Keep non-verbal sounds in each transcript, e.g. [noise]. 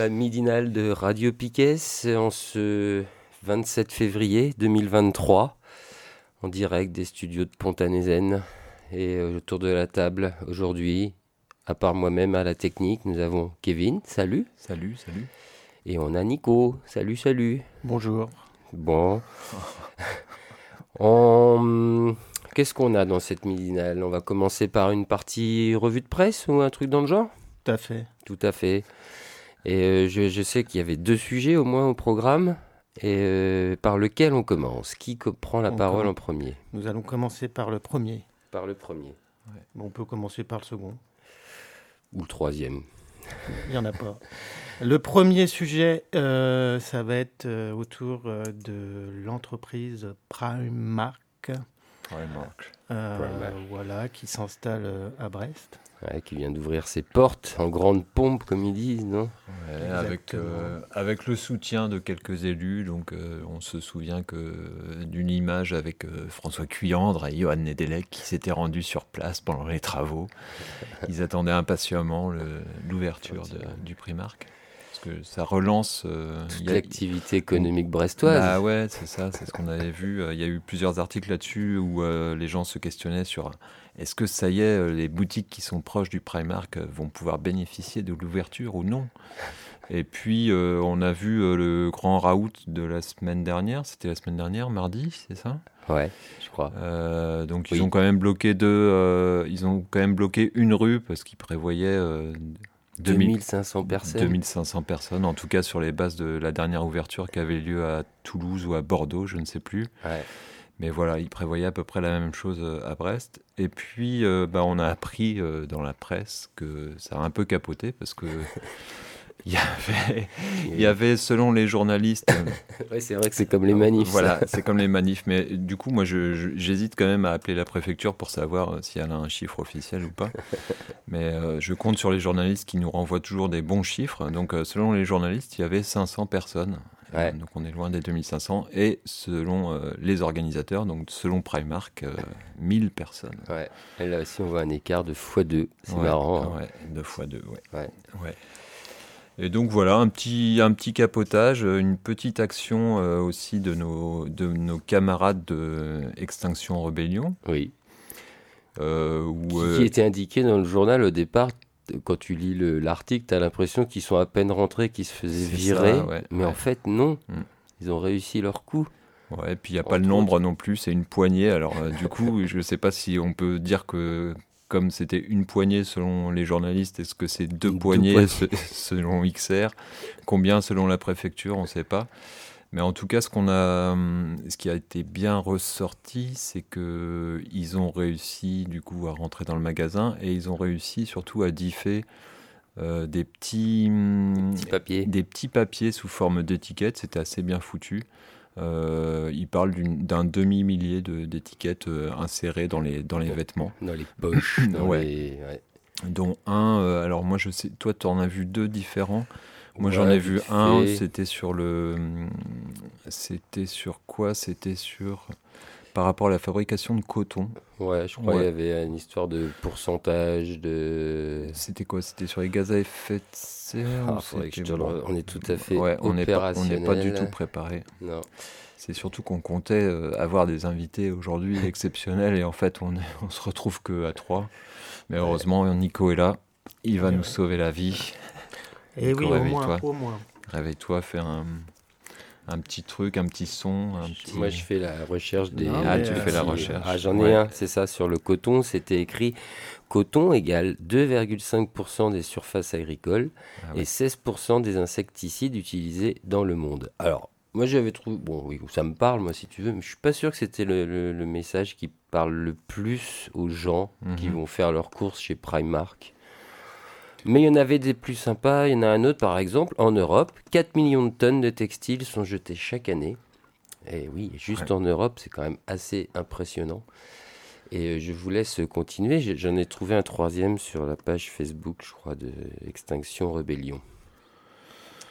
La midinale de Radio Piquet en ce 27 février 2023, en direct des studios de Pontanézen. Et euh, autour de la table aujourd'hui, à part moi-même à la technique, nous avons Kevin, salut. Salut, salut. Et on a Nico, salut, salut. Bonjour. Bon. [laughs] On- Qu'est-ce qu'on a dans cette midinale? On va commencer par une partie revue de presse ou un truc dans le genre? Tout à fait. Tout à fait. Et euh, je, je sais qu'il y avait deux sujets au moins au programme. Et euh, par lequel on commence Qui co- prend la On parole commence. en premier? Nous allons commencer par le premier. Par le premier. Bon, on peut commencer par le second. Ou le troisième. Il n'y en a pas. Le premier sujet, euh, ça va être euh, autour de l'entreprise Primark. euh, Primark. Voilà, qui s'installe à Brest. Ouais, qui vient d'ouvrir ses portes en grande pompe, comme ils disent, non? Ouais, avec, Exactement. euh, avec le soutien de quelques élus, donc euh, on se souvient que d'une image avec euh, François Cuyandre et Johan Nedelec qui s'étaient rendus sur place pendant les travaux. Ils attendaient impatiemment l'ouverture du Primark. Parce que ça relance. euh, a- l'activité économique brestoise. Bah ouais, c'est ça, c'est ce qu'on avait vu. Euh, Il y a eu plusieurs articles là-dessus où euh, les gens se questionnaient sur euh, est-ce que ça y est, euh, les boutiques qui sont proches du Primark euh, vont pouvoir bénéficier de l'ouverture ou non? Et puis euh, on a vu euh, le grand raout de la semaine dernière, c'était la semaine dernière, mardi, c'est ça? Ouais, je crois. Euh, Donc Oui. ils ont quand même bloqué deux, ils ont quand même bloqué une rue parce qu'ils prévoyaient euh, 2000 2500 personnes. 2500 personnes, en tout cas sur les bases de la dernière ouverture qui avait lieu à Toulouse ou à Bordeaux, je ne sais plus. Ouais. Mais voilà, ils prévoyaient à peu près la même chose euh, à Brest. Et puis, euh, bah, on a appris euh, dans la presse que ça a un peu capoté parce que [laughs] il y avait, il y avait, selon les journalistes, [laughs] Ouais, c'est vrai que c'est comme les manifs. voilà, c'est comme les [laughs] manifs. Mais du coup, moi, j'hésite quand même à appeler la préfecture pour savoir si elle a un chiffre officiel ou pas. Mais euh, je compte sur les journalistes qui nous renvoient toujours des bons chiffres. Donc, euh, selon les journalistes, il y avait 500 personnes. Ouais. Euh, donc, on est loin des 2500. Et selon euh, les organisateurs, donc selon Primark, euh, 1000 personnes. Ouais. Et là aussi, on voit un écart de x2. C'est Ouais, marrant. hein. Fois deux, ouais. Ouais. Ouais. Et donc voilà, un petit, un petit capotage, euh, une petite action euh, aussi de nos, de nos camarades de Extinction Rebellion. Oui. où, qui était indiqué dans le journal au départ. Quand tu lis le- l'article, tu as l'impression qu'ils sont à peine rentrés, qu'ils se faisaient virer. ça, ouais, mais en fait, non. Mm. Ils ont réussi leur coup. ouais, puis il n'y a pas le nombre non plus, c'est une poignée. Alors euh, du coup, [laughs] je ne sais pas si on peut dire que comme c'était une poignée selon les journalistes, est-ce que c'est deux Deux poignées poignées. se- [laughs] selon XR Combien selon la préfecture? On ne sait pas. Mais en tout cas, ce qu'on a, hum, ce qui a été bien ressorti, c'est que ils ont réussi du coup à rentrer dans le magasin et ils ont réussi surtout à differ euh, des petits, hum, Petit papier. des petits papiers sous forme d'étiquettes. C'était assez bien foutu. Euh, il parle d'une- d'un demi-millier de- d'étiquettes euh, insérées dans les, dans les vêtements, Dans les poches. [laughs] dans Ouais. les- ouais. dont un. euh, alors moi, je sais, toi, tu en as vu deux différents. Moi, j'en ai vu un. fait. C'était sur le. C'était sur quoi? C'était sur. Par rapport à la fabrication de coton. Ouais, je crois qu'il Ouais. y avait une histoire de pourcentage de. C'était quoi? C'était sur les gaz à effet de serre Ah, On est tout à fait Ouais, on n'est pas, pas du tout préparé. Non. C'est surtout qu'on comptait euh, avoir des invités aujourd'hui [laughs] exceptionnels et en fait on, est- on se retrouve que à trois. Mais heureusement Nico est là, il va nous sauver la vie. Et oui, au Réveille-toi. moins, au moins. Réveille-toi, fais un, un petit truc, un petit son. Moi, je fais la recherche des. ah, tu fais la recherche. Ah, j'en ai un, c'est ça, sur le coton. C'était écrit coton égale 2,5% des surfaces agricoles ah et 16% des insecticides utilisés dans le monde. Alors, moi, j'avais trouvé. Bon, oui, ça me parle, moi, si tu veux, mais je suis pas sûr que c'était le, message qui parle le plus aux gens qui mhm. vont faire leurs courses chez Primark. Mais il y en avait des plus sympas. Il y en a un autre, par exemple, en Europe, 4 millions de tonnes de textiles sont jetés chaque année. Et oui, juste en Europe, c'est quand même assez impressionnant. Et euh, je vous laisse continuer. J'en ai trouvé un troisième sur la page Facebook, je crois, de Extinction Rebellion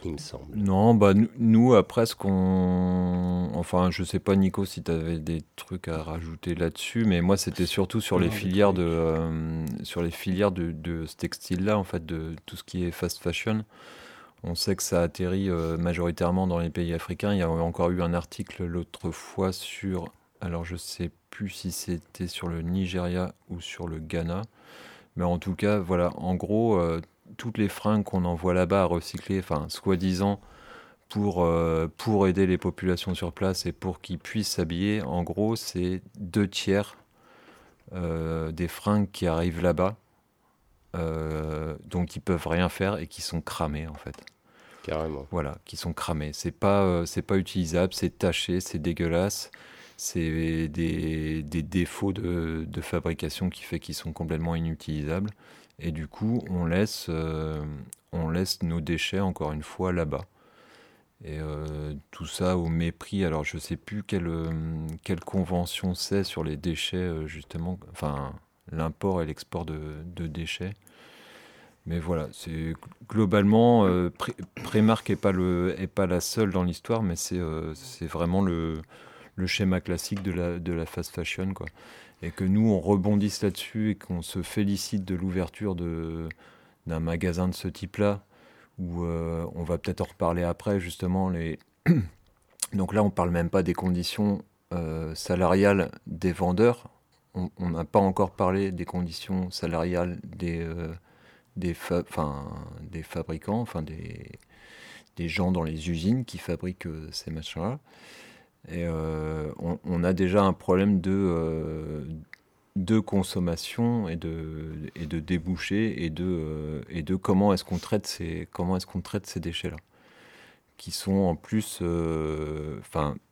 il me semble. Non, bah nous, après ce qu'on. Enfin, je sais pas, Nico, si tu avais des trucs à rajouter là-dessus, mais moi, c'était surtout sur les, filières de, euh, sur les filières de, de ce textile-là, en fait, de tout ce qui est fast fashion. On sait que ça atterrit euh, majoritairement dans les pays africains. Il y a encore eu un article l'autre fois sur. Alors, je sais plus si c'était sur le Nigeria ou sur le Ghana. Mais en tout cas, voilà, en gros, euh, toutes les fringues qu'on envoie là-bas à recycler, enfin, soi-disant, pour, euh, pour aider les populations sur place et pour qu'ils puissent s'habiller, en gros, c'est deux tiers euh, des fringues qui arrivent là-bas, euh, donc ils peuvent rien faire et qui sont cramées, en fait. Carrément. Voilà, qui sont cramées. C'est pas, c'est pas utilisable, c'est taché, c'est dégueulasse. C'est des, des, défauts de, de fabrication qui fait qu'ils sont complètement inutilisables. Et du coup, on laisse, euh, on laisse nos déchets, encore une fois, là-bas. Et euh, tout ça au mépris. Alors, je ne sais plus quelle, euh, quelle convention c'est sur les déchets, justement. Enfin, l'import et l'export de, de, déchets. Mais voilà, c'est globalement, Prémark n'est pas, pas la seule dans l'histoire, mais c'est vraiment le, le schéma classique de la, de la fast fashion. Quoi et que nous, on rebondisse là-dessus et qu'on se félicite de l'ouverture d'un magasin de ce type-là, où euh, on va peut-être en reparler après, justement. Les... [clears throat] Donc là, on ne parle même pas des conditions euh, salariales des vendeurs. On n'a pas encore parlé des conditions salariales des, euh, des, des fabricants, enfin des, des gens dans les usines qui fabriquent ces machins-là. Et euh, on, a déjà un problème de, euh, de consommation et de, et de débouchés et de, euh, et de comment est-ce qu'on traite ces, est-ce ces déchets-là qui sont en plus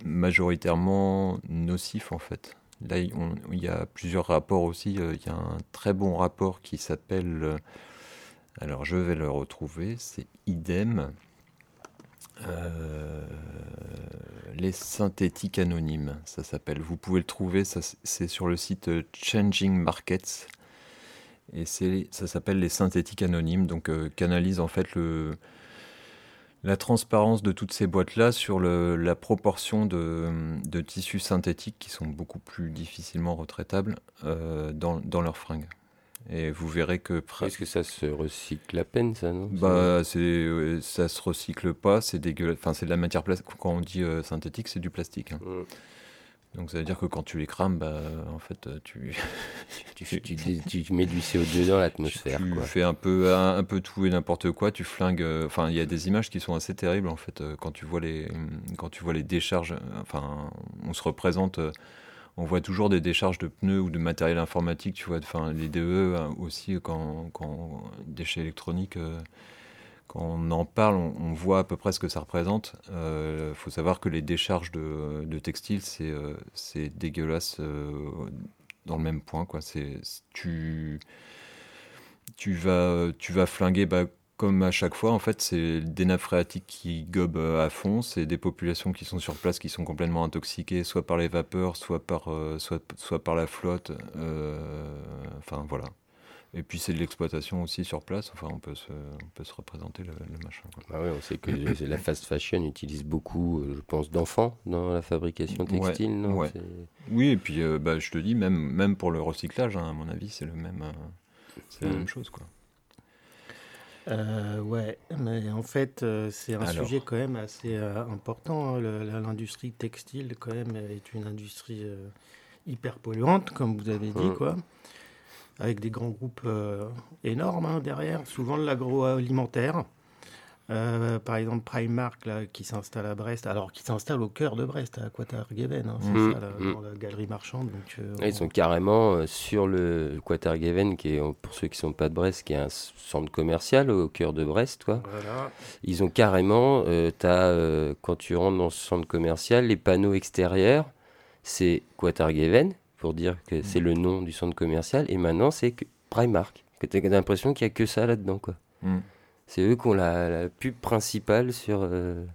majoritairement nocifs en fait. Là, il y a plusieurs rapports aussi. Il y a un très bon rapport qui s'appelle, alors je vais le retrouver, c'est IDEM, euh, les synthétiques anonymes, ça s'appelle. Vous pouvez le trouver, c'est sur le site Changing Markets. Et ça s'appelle les synthétiques anonymes, donc euh, en fait la transparence de toutes ces boîtes-là sur la proportion de, de, tissus synthétiques qui sont beaucoup plus difficilement retraitables euh, dans, dans leurs fringues. Et vous verrez que. Est-ce que ça se recycle à peine, ça, non? Bah, c'est, ça se recycle pas, c'est dégueulasse. Enfin, c'est de la matière plastique. Quand on dit euh, synthétique, c'est du plastique. Hein. Donc, ça veut dire que quand tu les crames, bah, en fait, euh, tu. [laughs] tu, [laughs] tu, mets du CO2 dans l'atmosphère. Tu fais un peu, un, peu tout et n'importe quoi, tu flingues. Euh, enfin, il y a des images qui sont assez terribles, en fait, quand tu vois les, quand tu vois les décharges. Enfin, on se représente on voit toujours des décharges de pneus ou de matériel informatique, tu vois, enfin les DE hein, aussi quand, déchets électroniques. Euh, quand on en parle, on, voit à peu près ce que ça représente. Il euh, faut savoir que les décharges de, textiles, c'est euh, dégueulasse dans le même point. Quoi. Tu, tu, vas, tu vas flinguer bah, comme à chaque fois, en fait, c'est des nappes phréatiques qui gobent euh, à fond. C'est des populations qui sont sur place qui sont complètement intoxiquées, soit par les vapeurs, soit par, euh, soit, soit par la flotte. Euh, enfin, voilà. Et puis c'est de l'exploitation aussi sur place. Enfin, on peut se, on peut se représenter le, machin. Ah oui, on sait que la fast fashion utilise beaucoup, je pense, d'enfants dans la fabrication textile. non? Oui, et puis bah, je te dis, même, même pour le recyclage, hein, à mon avis, c'est le même, c'est la mm. même chose, quoi. Euh, ouais, mais en fait, euh, c'est un sujet quand même assez euh, important. Hein. L'industrie textile, quand même, est une industrie euh, hyper polluante, comme vous avez dit, mmh. quoi. Avec des grands groupes énormes hein, derrière, souvent de l'agroalimentaire. Euh, par exemple, Primark, là, qui s'installe à Brest, alors qui s'installe au cœur de Brest, à Quatergeven, hein, c'est Mmh. ça, là, Mmh. dans la galerie marchande. Donc, euh, Ils sont carrément euh, sur le Quatergeven, qui est, pour ceux qui sont pas de Brest, qui est un centre commercial au cœur de Brest, quoi. Voilà. Ils ont carrément, euh, t'as, euh, quand tu rentres dans ce centre commercial, les panneaux extérieurs, c'est Quatergeven, pour dire que c'est le nom du centre commercial, et maintenant c'est Primark. Que t'as l'impression qu'il y a que ça là-dedans, quoi. C'est eux qui ont la, la pub principale sur. euh,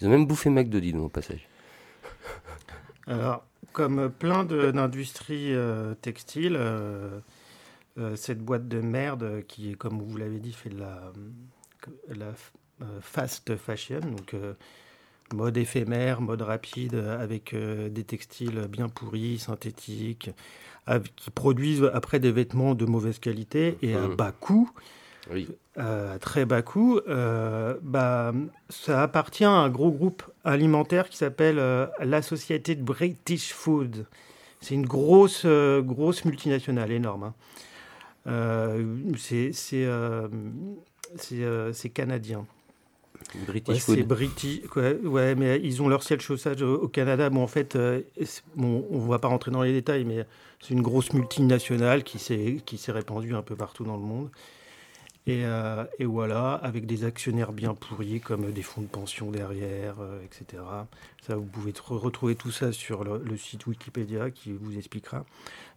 Ils ont même bouffé McDo, dis donc, au passage. [laughs] Alors, comme plein d'industries euh, textiles, euh, cette boîte de merde qui, comme vous l'avez dit, fait de la, la fast fashion, donc mode éphémère, mode rapide, avec des textiles bien pourris, synthétiques, qui produisent après des vêtements de mauvaise qualité et à Mhm. bas coût Oui. Euh, à très bas coût, euh, bah, ça appartient à un gros groupe alimentaire qui s'appelle euh, l'Associated British Food. C'est une grosse, grosse multinationale, énorme. hein. C'est canadien. British Ouais, Food. c'est british. Ouais, ouais, mais ils ont leur siège chaussage au, au Canada. Bon, en fait, euh, bon, on ne va pas rentrer dans les détails, mais c'est une grosse multinationale qui s'est qui s'est répandue un peu partout dans le monde. Et, euh, et voilà, avec des actionnaires bien pourris, comme des fonds de pension derrière, euh, etc. Ça, vous pouvez tr- retrouver tout ça sur le, le site Wikipédia qui vous expliquera.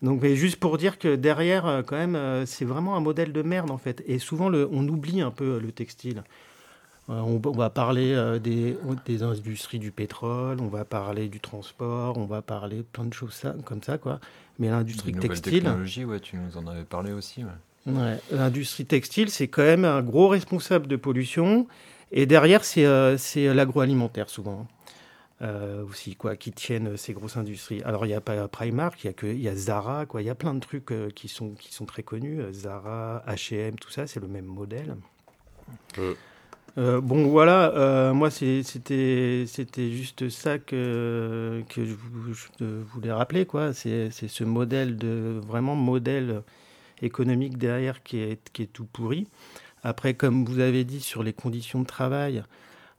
Donc, mais juste pour dire que derrière, euh, quand même, c'est vraiment un modèle de merde, en fait. Et souvent, le- on oublie un peu le textile. On, on va parler des, des industries du pétrole, on va parler du transport, on va parler plein de choses comme ça, quoi. Mais l'industrie textile, technologies, ouais, tu nous en avais parlé aussi. ouais. Ouais, l'industrie textile, c'est quand même un gros responsable de pollution. Et derrière, c'est euh, c'est l'agroalimentaire souvent. euh, aussi, quoi, qui tiennent ces grosses industries. Alors, il n'y a pas Primark, il y a, que, il y a Zara, quoi. Il y a plein de trucs euh, qui, sont, qui sont très connus. euh, Zara, H&M, tout ça, c'est le même modèle. Euh, bon, voilà, euh, moi, c'était c'était juste ça que, que je, vou- je voulais rappeler, quoi. C'est c'est ce modèle de, vraiment modèle économique derrière qui est, qui est tout pourri. Après, comme vous avez dit sur les conditions de travail,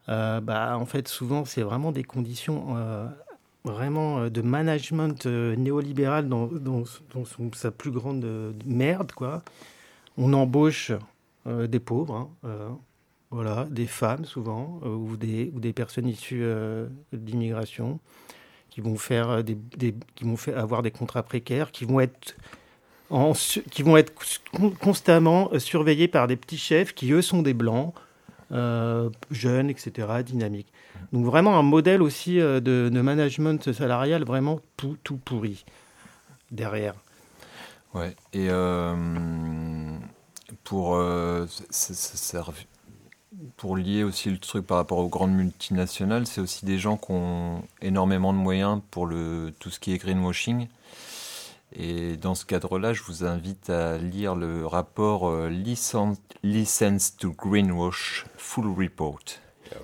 euh, bah, en fait, souvent, c'est vraiment des conditions euh, vraiment euh, de management néolibéral dans, dans, dans son- sa plus grande merde, quoi. On embauche des pauvres, hein, voilà, des femmes souvent, ou, des, ou des personnes issues de l'immigration, qui vont faire des- qui vont faire, avoir des contrats précaires, qui vont être qui vont être con- constamment euh, surveillés par des petits chefs qui eux sont des blancs, euh, jeunes, etc., dynamiques. Donc vraiment un modèle aussi euh, de, management salarial vraiment tout pourri derrière. Ouais. Et pour, pour lier aussi le truc par rapport aux grandes multinationales, c'est aussi des gens qui ont énormément de moyens pour le, tout ce qui est greenwashing. Et dans ce cadre-là, je vous invite à lire le rapport euh, License, License to Greenwash Full Report.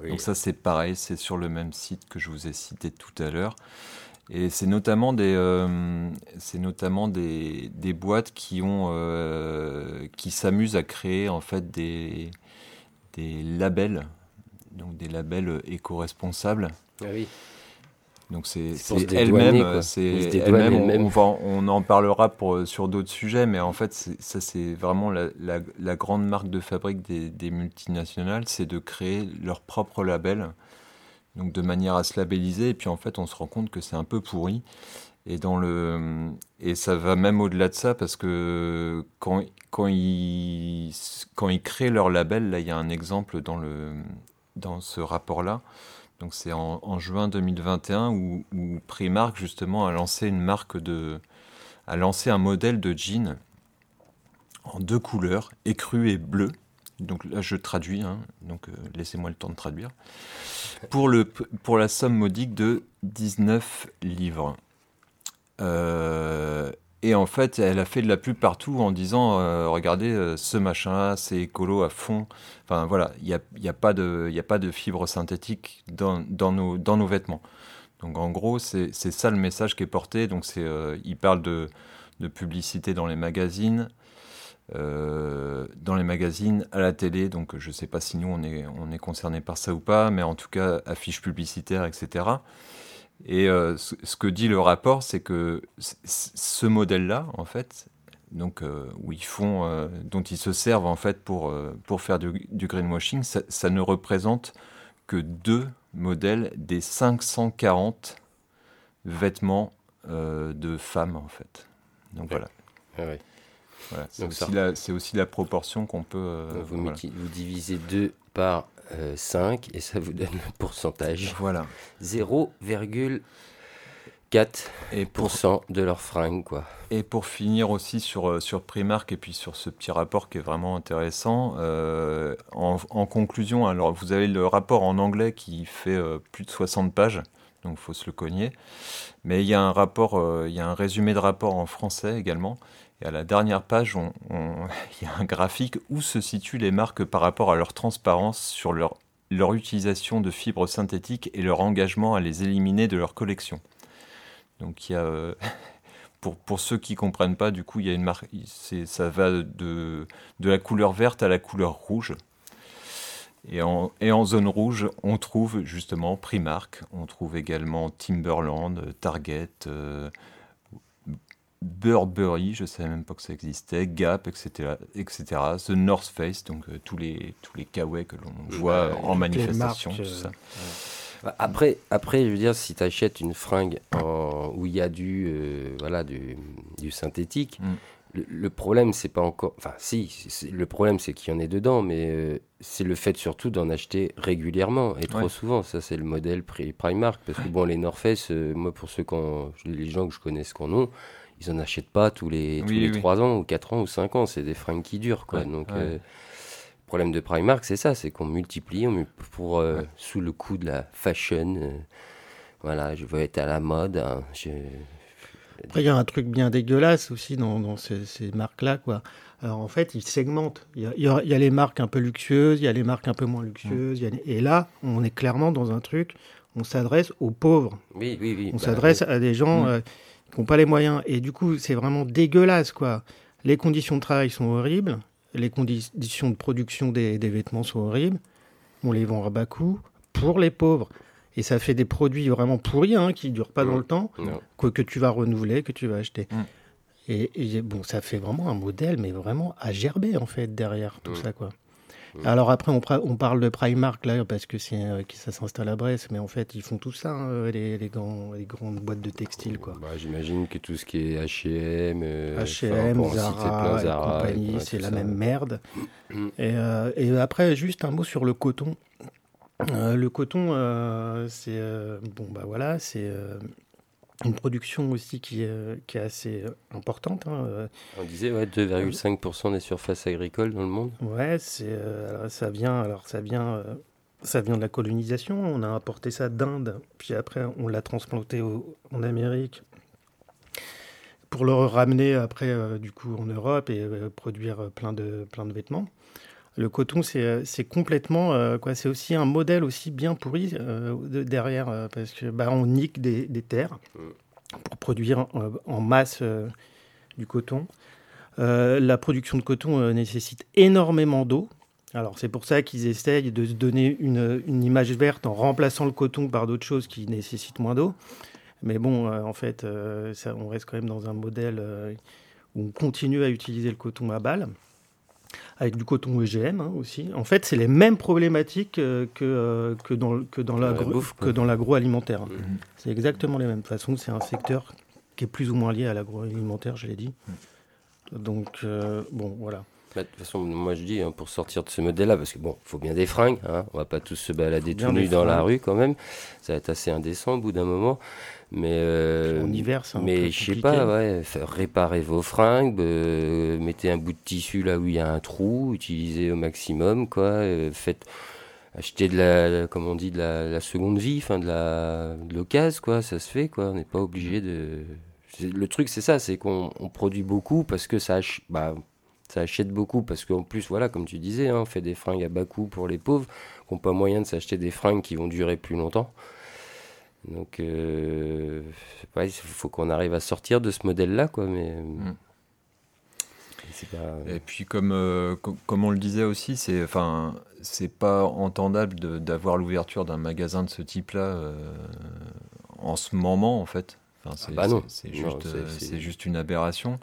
Donc ça c'est pareil, c'est sur le même site que je vous ai cité tout à l'heure. Et c'est notamment des, euh, c'est notamment des, des boîtes qui ont, euh, qui s'amusent à créer en fait des, des labels, donc des labels éco-responsables. Ah oui. Donc c'est elle-même, c'est elle-même. On, en parlera pour, sur d'autres sujets, mais en fait, ça c'est vraiment la, la- la grande marque de fabrique des, des multinationales, c'est de créer leur propre label, donc de manière à se labelliser. Et puis en fait, on se rend compte que c'est un peu pourri. Et dans le et ça va même au-delà de ça parce que quand quand ils quand ils créent leur label, là, il y a un exemple dans le dans ce rapport-là. Donc c'est en, juin 2021 où, Primark justement a lancé une marque de a lancé un modèle de jean en deux couleurs, écru et bleu. Donc là je traduis, hein, donc euh, laissez-moi le temps de traduire. Pour la somme modique de 19 livres. Euh, et en fait, elle a fait de la pub partout en disant euh, Regardez, euh, ce machin-là, c'est écolo à fond. Enfin voilà, il n'y a, y a, pas de- y a pas de fibres synthétiques dans, nos, vêtements. Donc en gros, c'est ça le message qui est porté. Donc euh, il parle de, de publicité dans les magazines, dans les magazines, à la télé. Donc je ne sais pas si nous on est, on est concerné par ça ou pas, mais en tout cas affiches publicitaires, etc. Et ce, que dit le rapport, c'est que ce modèle-là, en fait, donc où ils font, dont ils se servent en fait pour, pour faire du, greenwashing, ça, ça, ne représente que deux modèles des 540 vêtements euh, de femmes, en fait. Donc voilà. voilà. C'est aussi, la proportion qu'on peut. Euh, vous, vous, divisez 2 par 5 euh, et ça vous donne le pourcentage. Voilà. 0,4% et pour, de leurs fringues, quoi. Et pour finir aussi sur, sur Primark et puis sur ce petit rapport qui est vraiment intéressant, en, en, conclusion, alors vous avez le rapport en anglais qui fait plus de 60 pages donc il faut se le cogner. Mais il y a un rapport, euh, il y a un résumé de rapport en français également. Et à la dernière page, on, [laughs] il y a un graphique où se situent les marques par rapport à leur transparence sur leur, utilisation de fibres synthétiques et leur engagement à les éliminer de leur collection. Donc il y a, euh, [laughs] pour, ceux qui comprennent pas, du coup, il y a une marque, ça va de, la couleur verte à la couleur rouge. Et en, zone rouge, on trouve justement Primark, on trouve également Timberland, Target, euh, Burberry, je ne savais même pas que ça existait, Gap, etc., etc. The North Face, donc euh, tous les tous les kawaii que l'on voit en manifestation, tout ça. Bah, après, après, je veux dire, si tu achètes une fringue en, où il y a du, euh, voilà, du, du synthétique, mm le, problème, c'est pas encore. Enfin, si, le problème, c'est qu'il y en ait dedans, mais euh, c'est le fait surtout d'en acheter régulièrement et trop souvent. Ça, c'est le modèle Primark. Parce que, bon, les North Face, euh, moi, pour ceux quand, les gens que je connais ce qu'on a, ils en achètent pas tous les, tous les 3 ans, ou 4 ans, ou 5 ans. C'est des fringues qui durent, quoi. Donc, euh, le problème de Primark, c'est ça c'est qu'on multiplie on, pour, sous le coup de la fashion. voilà, je veux être à la mode. Hein, je, après, il y a un truc bien dégueulasse aussi dans, ces, marques-là, quoi. Alors en fait, ils segmentent. Il y, a, les marques un peu luxueuses, il y a les marques un peu moins luxueuses. Et là, on est clairement dans un truc, on s'adresse aux pauvres. Oui, oui, oui. On bah, s'adresse à des gens euh, qui n'ont pas les moyens. Et du coup, c'est vraiment dégueulasse, quoi. Les conditions de travail sont horribles, les conditions de production des, des vêtements sont horribles. On les vend à bas coût pour les pauvres. Et ça fait des produits vraiment pourris, hein, qui ne durent pas dans le temps, que, que, tu vas renouveler, que tu vas acheter. Mm. Et, bon, ça fait vraiment un modèle, mais vraiment à gerber, en fait, derrière tout mm. ça, quoi. Mm. Alors après, on, on, parle de Primark, là, parce que, c'est, euh, ça s'installe à Brest, mais en fait, ils font tout ça, hein, les, les, grands, les grandes boîtes de textile, quoi. Bah, j'imagine que tout ce qui est H&M... H&M, Zara, et compagnie, c'est la même merde. Et, euh, et après, juste un mot sur le coton. Euh, le coton, euh, c'est euh, bon, bah voilà, c'est une production aussi qui, est assez importante. Hein, On disait ouais, 2,5% des surfaces agricoles dans le monde. Ouais, c'est ça vient alors ça vient ça vient de la colonisation. On a apporté ça d'Inde, puis après on l'a transplanté en Amérique pour le ramener après du coup en Europe et produire plein de plein de vêtements. Le coton, c'est euh, complètement, euh, quoi, c'est aussi un modèle aussi bien pourri euh, derrière, parce que bah, on nique des, terres pour produire en, masse du coton. la production de coton nécessite énormément d'eau. Alors c'est pour ça qu'ils essayent de se donner une, une, image verte en remplaçant le coton par d'autres choses qui nécessitent moins d'eau. Mais bon, en fait, ça, on reste quand même dans un modèle où on continue à utiliser le coton à balle avec du coton EGM hein, aussi. En fait, c'est les mêmes problématiques euh, que, euh, que dans, que dans l'agroalimentaire. Mhm. C'est exactement les mêmes. De toute façon, c'est un secteur qui est plus ou moins lié à l'agroalimentaire, je l'ai dit. Donc, euh, bon, voilà. Bah, de toute façon, moi je dis, hein, pour sortir de ce modèle-là, parce que bon, il faut bien des fringues, hein, on va pas tous se balader tout nus dans la rue quand même, ça va être assez indécent au bout d'un moment. Mais, euh, en hiver, Mais je sais pas, ouais, réparer vos fringues, euh, mettez un bout de tissu là où il y a un trou, utilisez au maximum, quoi. Euh, faites acheter de la, comme on dit, de la, seconde vie, enfin de la, de l'occasion, quoi. Ça se fait, quoi. On n'est pas obligé de. Le truc, c'est ça, c'est qu'on produit beaucoup parce que ça, bah, ça achète beaucoup parce qu'en plus, voilà, comme tu disais, hein, on fait des fringues à bas coût pour les pauvres qui n'ont pas moyen de s'acheter des fringues qui vont durer plus longtemps. Donc, euh, il faut qu'on arrive à sortir de ce modèle-là, quoi. Mais mm. Et puis comme, comme on le disait aussi, c'est enfin c'est pas entendable d'avoir l'ouverture d'un magasin de ce type-là en ce moment en fait. Enfin, c'est ah bah juste, juste, une aberration.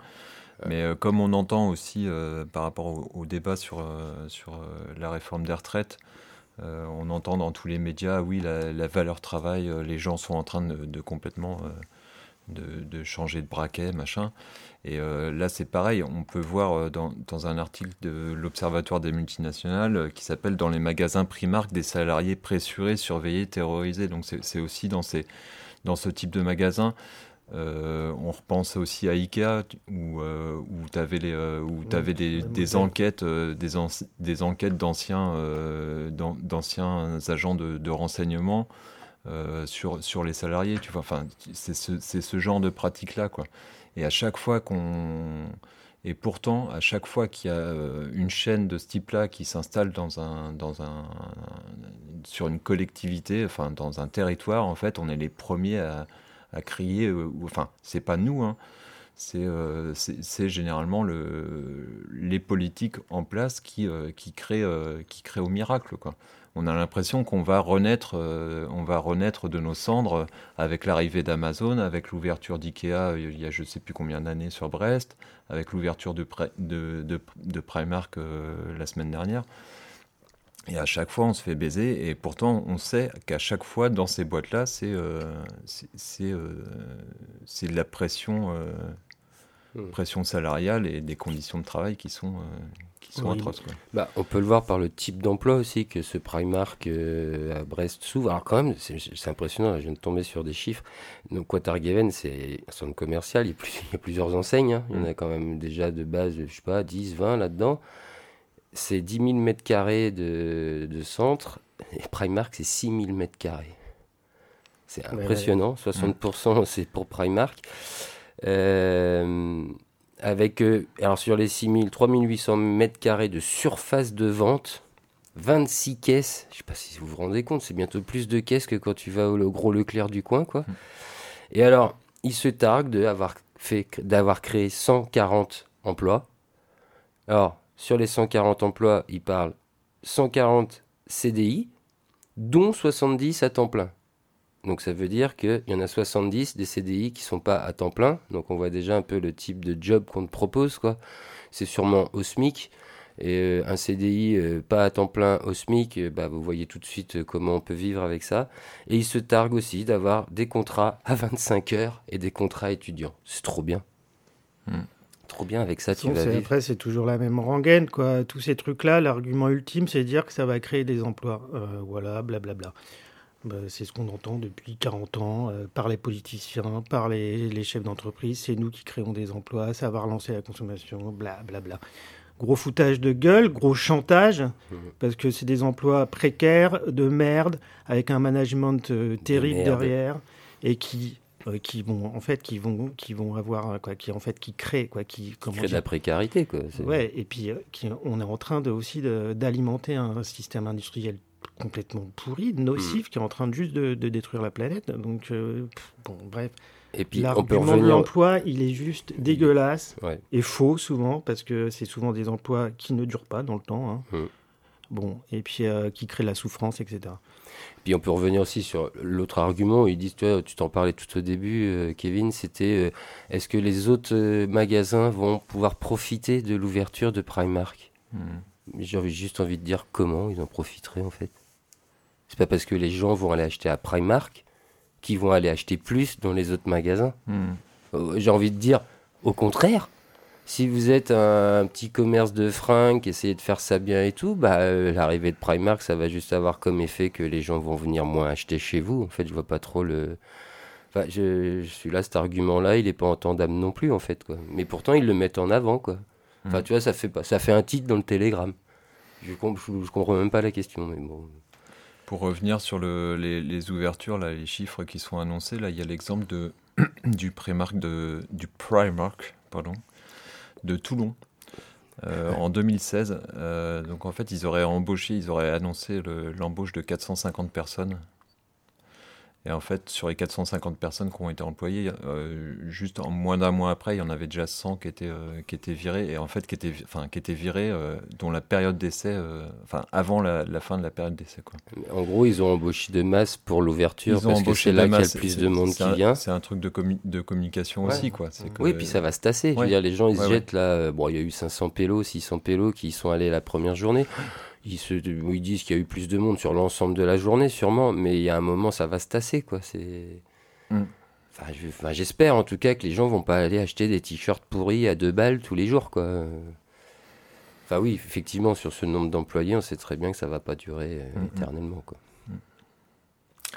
Mais euh, comme on entend aussi euh, par rapport au, débat sur, euh, sur la réforme des retraites, on entend dans tous les médias, oui, la, valeur travail, les gens sont en train de, complètement de, changer de braquet, machin. Et là, c'est pareil, on peut voir dans, dans un article de l'Observatoire des multinationales qui s'appelle Dans les magasins Primark, des salariés pressurés, surveillés, terrorisés. Donc c'est aussi dans, ces, dans ce type de magasin euh, on repense aussi à Ikea où, euh, où tu avais, les, euh, où avais des, des, enquêtes des, des, enquêtes d'anciens d'anciens agents de, de renseignement sur, sur les salariés. Tu vois, enfin, c'est ce, ce, genre de pratique là quoi. Et à chaque fois qu'on et pourtant, à chaque fois qu'il y a une chaîne de ce type-là qui s'installe dans un, dans un, sur une collectivité, enfin dans un territoire, en fait, on est les premiers à, à crier. Euh, enfin, c'est pas nous, hein. euh, c'est généralement le, les politiques en place qui, euh, créent, au miracle. On a l'impression qu'on va renaître, on va renaître de nos cendres avec l'arrivée d'Amazon, avec l'ouverture d'IKEA il y a je sais plus combien d'années sur Brest, avec l'ouverture de, Primark la semaine dernière. Et à chaque fois, on se fait baiser. Et pourtant, on sait qu'à chaque fois, dans ces boîtes-là, c'est euh, c'est euh, de la pression, euh, hmm. pression salariale et des conditions de travail qui sont, qui sont atroces. Bah, on peut le voir par le type d'emploi aussi que ce Primark à Brest s'ouvre. Alors quand même, c'est impressionnant, je viens de tomber sur des chiffres. Donc Watergaven, c'est un centre commercial, il y a, plus, [laughs] il y a plusieurs enseignes. Hein. Il y en a hmm. quand même déjà de base, je sais pas, 10, 20 là-dedans c'est 10 000 mètres carrés de, centre, et Primark, c'est 6 000 mètres carrés. C'est impressionnant, 60% [laughs] c'est pour Primark. Euh, avec, euh, alors sur les 6 000, 3 800 mètres carrés de surface de vente, 26 caisses, je ne sais pas si vous vous rendez compte, c'est bientôt plus de caisses que quand tu vas au gros Leclerc du coin, quoi. Mm. Et alors, il se targue d'avoir d'avoir créé 140 emplois. Alors, sur les 140 emplois, il parle 140 CDI, dont 70 à temps plein. Donc ça veut dire qu'il y en a 70 des CDI qui sont pas à temps plein. Donc on voit déjà un peu le type de job qu'on te propose. quoi. C'est sûrement au SMIC. Et euh, un CDI euh, pas à temps plein au SMIC, euh, bah, vous voyez tout de suite comment on peut vivre avec ça. Et il se targue aussi d'avoir des contrats à 25 heures et des contrats étudiants. C'est trop bien. Hmm trop bien avec ça. Tu Après, c'est toujours la même rengaine, quoi. Tous ces trucs-là, l'argument ultime, c'est dire que ça va créer des emplois. Euh, voilà, blablabla. Bah, c'est ce qu'on entend depuis 40 ans euh, par les politiciens, par les, chefs d'entreprise. C'est nous qui créons des emplois, ça va relancer la consommation, blablabla. Gros foutage de gueule, gros chantage, mmh. parce que c'est des emplois précaires, de merde, avec un management euh, terrible derrière, et qui euh, qui vont en fait qui vont qui vont avoir quoi qui en fait qui créent quoi qui crée de la précarité quoi ouais et puis euh, qui, on est en train de aussi d'alimenter un système industriel complètement pourri nocif mm. qui est en train de juste de, détruire la planète donc euh, bon bref et puis l'argument de l'emploi il est juste dégueulasse et faux souvent parce que c'est souvent des emplois qui ne durent pas dans le temps hein. mm. bon et puis qui créent la souffrance etc puis on peut revenir aussi sur l'autre argument. Ils disent, tu t'en parlais tout au début, euh, Kevin, c'était euh, est-ce que les autres euh, magasins vont pouvoir profiter de l'ouverture de Primark? Hmm. J'ai juste envie de dire comment ils en profiteraient en fait. C'est pas parce que les gens vont aller acheter à Primark qu'ils vont aller acheter plus dans les autres magasins. Hmm. J'ai envie de dire au contraire si vous êtes un, petit commerce de fringues, essayez de faire ça bien et tout, bah, euh, l'arrivée de Primark, ça va juste avoir comme effet que les gens vont venir moins acheter chez vous. En fait, je vois pas trop le. Enfin, je, suis là, cet argument-là, il est pas entendable non plus, en fait. Quoi. Mais pourtant, ils le mettent en avant, quoi. Enfin, mmh. tu vois, ça fait, ça fait un titre dans le télégramme. Je, je, comprends même pas la question, mais bon. Pour revenir sur le, les, ouvertures, là, les chiffres qui sont annoncés, là, il y a l'exemple de, [clears throat] du Primark, de, du Primark pardon, de Toulon. Euh, en 2016. Euh, donc en fait, ils auraient embauché, ils auraient annoncé l'embauche de 450 personnes. Et en fait, sur les 450 personnes qui ont été employées, euh, juste en moins d'un mois après, il y en avait déjà 100 qui étaient, euh, qui étaient virés, et en fait, qui étaient, enfin, qui étaient virés, euh, dont la période d'essai, enfin, avant la, fin de la période d'essai. Quoi. En gros, ils ont embauché de masse pour l'ouverture, parce que c'est là qu'il y a le plus de monde qui vient. C'est un truc de, de communication aussi, quoi. Que... Oui, puis ça va se tasser. Je veux dire, les gens, ils se jettent là. Bon, il y a eu 500 pélos, 600 pélos qui y sont allés la première journée ils, se, ils disent qu'il y a eu plus de monde sur l'ensemble de la journée, sûrement, mais il y a un moment, ça va se tasser, quoi. C'est. Mm. Enfin, j'espère en tout cas que les gens vont pas aller acheter des t-shirts pourris à deux balles tous les jours, quoi. Enfin oui, effectivement, sur ce nombre d'employés, on sait très bien que ça va pas durer euh, mm, mm. éternellement, quoi.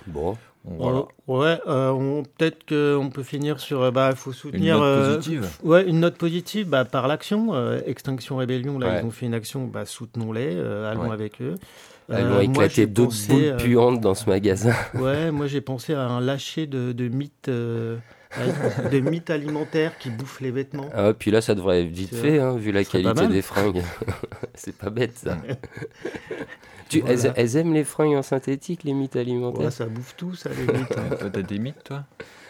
Bon. Voilà. ouais, euh, peut-être qu'on peut finir sur. Euh, bah, faut soutenir. Une note euh, positive. ouais, une note positive bah, par l'action. Extinction Rébellion, là, ils ont fait une action. Bah, soutenons-les, allons avec eux. Elles vont éclater d'autres boules puantes dans ce magasin. [laughs] Ouais, moi j'ai pensé à un lâcher de, de mythes. de mythes alimentaires qui bouffent les vêtements. Ah, puis là, ça devrait être vite fait, hein, vu la qualité des fringues. [laughs] C'est pas bête, ça. Elles, aiment les fringues en synthétique, les mythes alimentaires Ça bouffe tout, ça, les mythes. Hein. [laughs] toi, t'as des mythes, toi?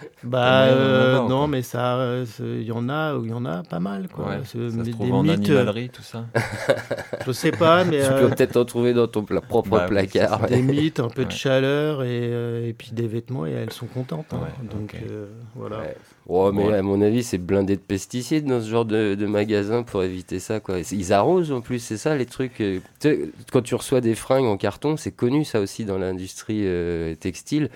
[laughs] Bah, euh, non, mais ça, il y en a, il y en a pas mal, quoi. Ouais, ça se trouve en mythes, euh, animalerie, tout ça Je sais pas, [laughs] mais... Tu peux euh, peut-être en trouver dans ton propre bah, placard. Des mythes, un peu de chaleur et, et, puis des vêtements, et elles sont contentes. Hein. Donc, voilà. Oh, mais à mon avis, c'est blindé de pesticides dans ce genre de, de magasin pour éviter ça. Quoi. Ils arrosent en plus, c'est ça les trucs. Euh, quand tu reçois des fringues en carton, c'est connu ça aussi dans l'industrie euh, textile.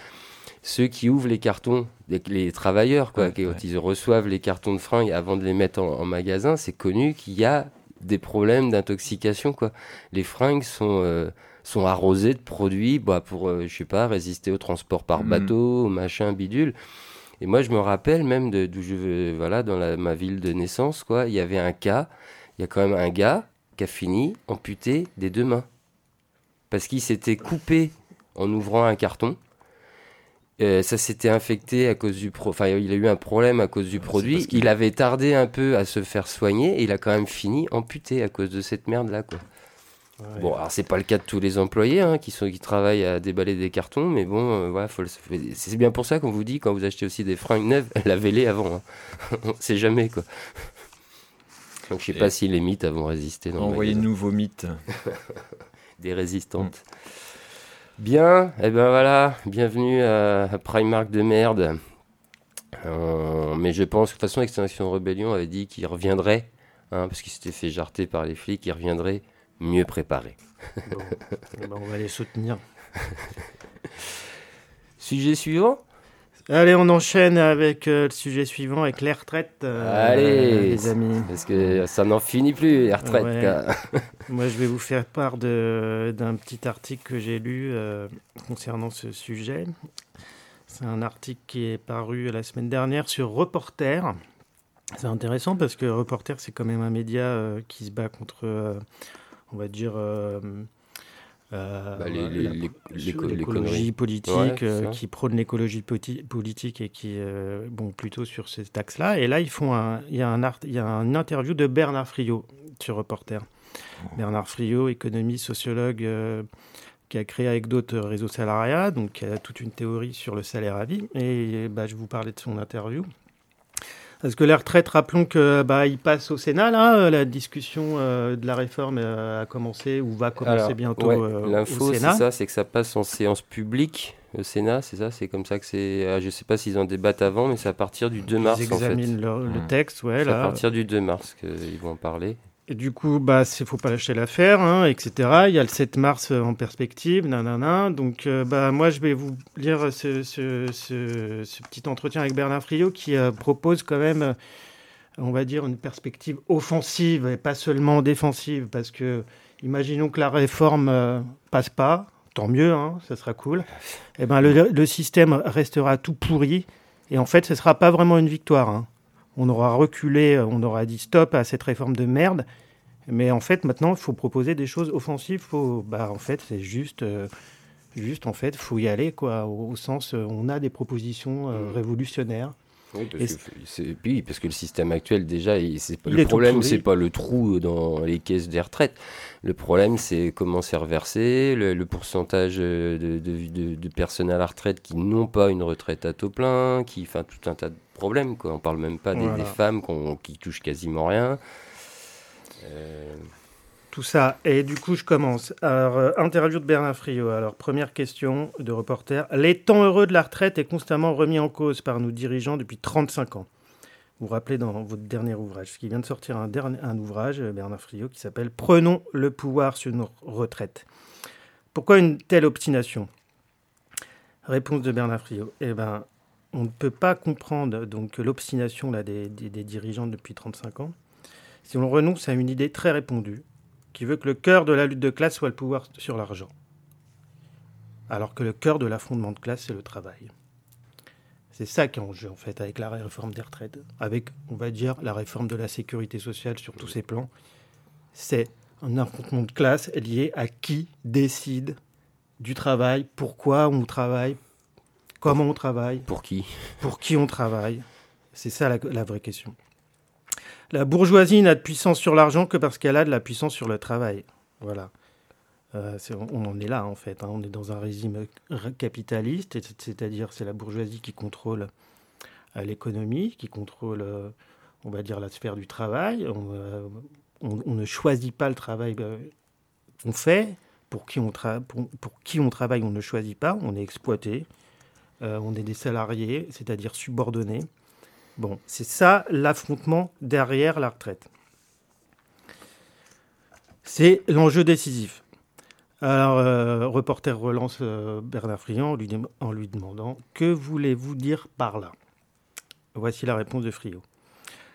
Ceux qui ouvrent les cartons, les, travailleurs, quoi, quand ils reçoivent les cartons de fringues avant de les mettre en, magasin, c'est connu qu'il y a des problèmes d'intoxication. Quoi. Les fringues sont. Euh, sont arrosées de produits bah, pour, je sais pas, résister au transport par mmh. bateau, au machin bidule. Et moi, je me rappelle même d'où je veux, voilà, dans ma ville de naissance, quoi, il y avait un cas, il y a quand même un gars qui a fini amputé des deux mains. Parce qu'il s'était coupé en ouvrant un carton. Euh, ça s'était infecté à cause du pro... enfin il a eu un problème à cause du produit il avait tardé un peu à se faire soigner et il a quand même fini amputé à cause de cette merde là quoi Bon, alors c'est pas le cas de tous les employés hein, qui, sont, qui travaillent à déballer des cartons, mais bon, euh, voilà, c'est bien pour ça qu'on vous dit quand vous achetez aussi des fringues neuves, [laughs] lavez-les avant. Hein. [laughs] On sait jamais quoi. Donc je sais pas si les mythes vont résister. Envoyez de nouveaux mythes. [laughs] des résistantes. Bien, et eh ben voilà, bienvenue à, Primark de merde. Euh, mais je pense que de toute façon, Extinction Rebellion avait dit qu'il reviendrait, hein, parce qu'il s'était fait jarter par les flics, il reviendrait mieux préparés. Eh ben, on va les soutenir. [laughs] sujet suivant Allez, on enchaîne avec euh, le sujet suivant, avec les retraites. Euh, Allez, les amis. Parce que ça n'en finit plus, les retraites. [laughs] Moi, je vais vous faire part d'un petit article que j'ai lu euh, concernant ce sujet. C'est un article qui est paru la semaine dernière sur Reporter. C'est intéressant parce que Reporter, c'est quand même un média qui se bat contre on va dire, euh, euh, bah, l'écologie politique, euh, qui prône l'écologie politique et qui, bon, plutôt sur cet axe-là. Et là, ils font un, il y a un il y a une interview de Bernard Friot sur Reporter. Oh. Bernard Friot, économiste, sociologue, qui a créé avec d'autres réseaux salariat, donc qui a toute une théorie sur le salaire à vie. Et bah, je vous parlais de son interview. Parce que les retraites, rappelons que bah, il passe au Sénat, là, la discussion euh, de la réforme euh, a commencé ou va commencer bientôt euh, L'info, c'est ça, c'est que ça passe en séance publique au Sénat, c'est ça, c'est comme ça que c'est. Ah, je ne sais pas s'ils en débattent avant, mais c'est à partir du 2 mars. Ils examinent le, mmh. texte, ouais. C'est à partir du 2 mars qu'ils vont en parler. Et du coup, bah, il faut pas lâcher l'affaire, hein, etc. Il y a le 7 mars euh, en perspective, nanana. Donc, euh, bah, moi, je vais vous lire ce, petit entretien avec Bernard Friot qui euh, propose quand même, on va dire, une perspective offensive et pas seulement défensive, parce que imaginons que la réforme passe pas, tant mieux, hein, ça sera cool. Et eh ben, le, le, système restera tout pourri, et en fait, ce sera pas vraiment une victoire. Hein on aura reculé, euh, on aura dit stop à cette réforme de merde. Mais en fait, maintenant, il faut proposer des choses offensives. Faut, bah, en fait, c'est juste, euh, juste, en fait, faut y aller, quoi. Au, sens, euh, on a des propositions mmh. révolutionnaires. Oui, parce, que, puis, parce que le système actuel, déjà, le problème, c'est pas le trou dans les caisses des retraites. Le problème, c'est comment c'est reversé, le, pourcentage de, de, de, personnes à la retraite qui n'ont pas une retraite à taux plein, qui, enfin, tout un tas de problèmes. Quoi. On parle même pas des, femmes qui touchent quasiment rien. Euh, tout ça. Et du coup, je commence. Alors, euh, interview de Bernard Friot. Alors, première question de reporter. Les temps heureux de la retraite est constamment remis en cause par nos dirigeants depuis 35 ans. Vous vous rappelez dans votre dernier ouvrage, ce qui vient de sortir un, dernier, un ouvrage, euh, Bernard Friot, qui s'appelle Prenons le pouvoir sur nos retraites. Pourquoi une telle obstination? Réponse de Bernard Friot. Eh ben, on ne peut pas comprendre donc l'obstination des, des dirigeants depuis 35 ans si on renonce à une idée très répandue, qui veut que le cœur de la lutte de classe soit le pouvoir sur l'argent, alors que le cœur de l'affrontement de classe, c'est le travail. C'est ça qui est en jeu, en fait, avec la réforme des retraites, avec, on va dire, la réforme de la sécurité sociale sur tous ces plans. C'est un affrontement de classe lié à qui décide du travail, pourquoi on travaille, comment on travaille. Pour qui? Pour qui on travaille. C'est ça la, la vraie question. La bourgeoisie n'a de puissance sur l'argent que parce qu'elle a de la puissance sur le travail. Voilà. Euh, on en est là, en fait. Hein. On est dans un régime capitaliste, c'est-à-dire c'est la bourgeoisie qui contrôle euh, l'économie, qui contrôle, euh, on va dire, la sphère du travail. On, ne choisit pas le travail qu'on fait. Pour qui on, pour qui on travaille, on ne choisit pas. On est exploité. on est des salariés, c'est-à-dire subordonnés. Bon, c'est ça l'affrontement derrière la retraite. C'est l'enjeu décisif. Alors, euh, reporter relance euh, Bernard Friand en lui, demandant Que voulez-vous dire par là? Voici la réponse de Friot.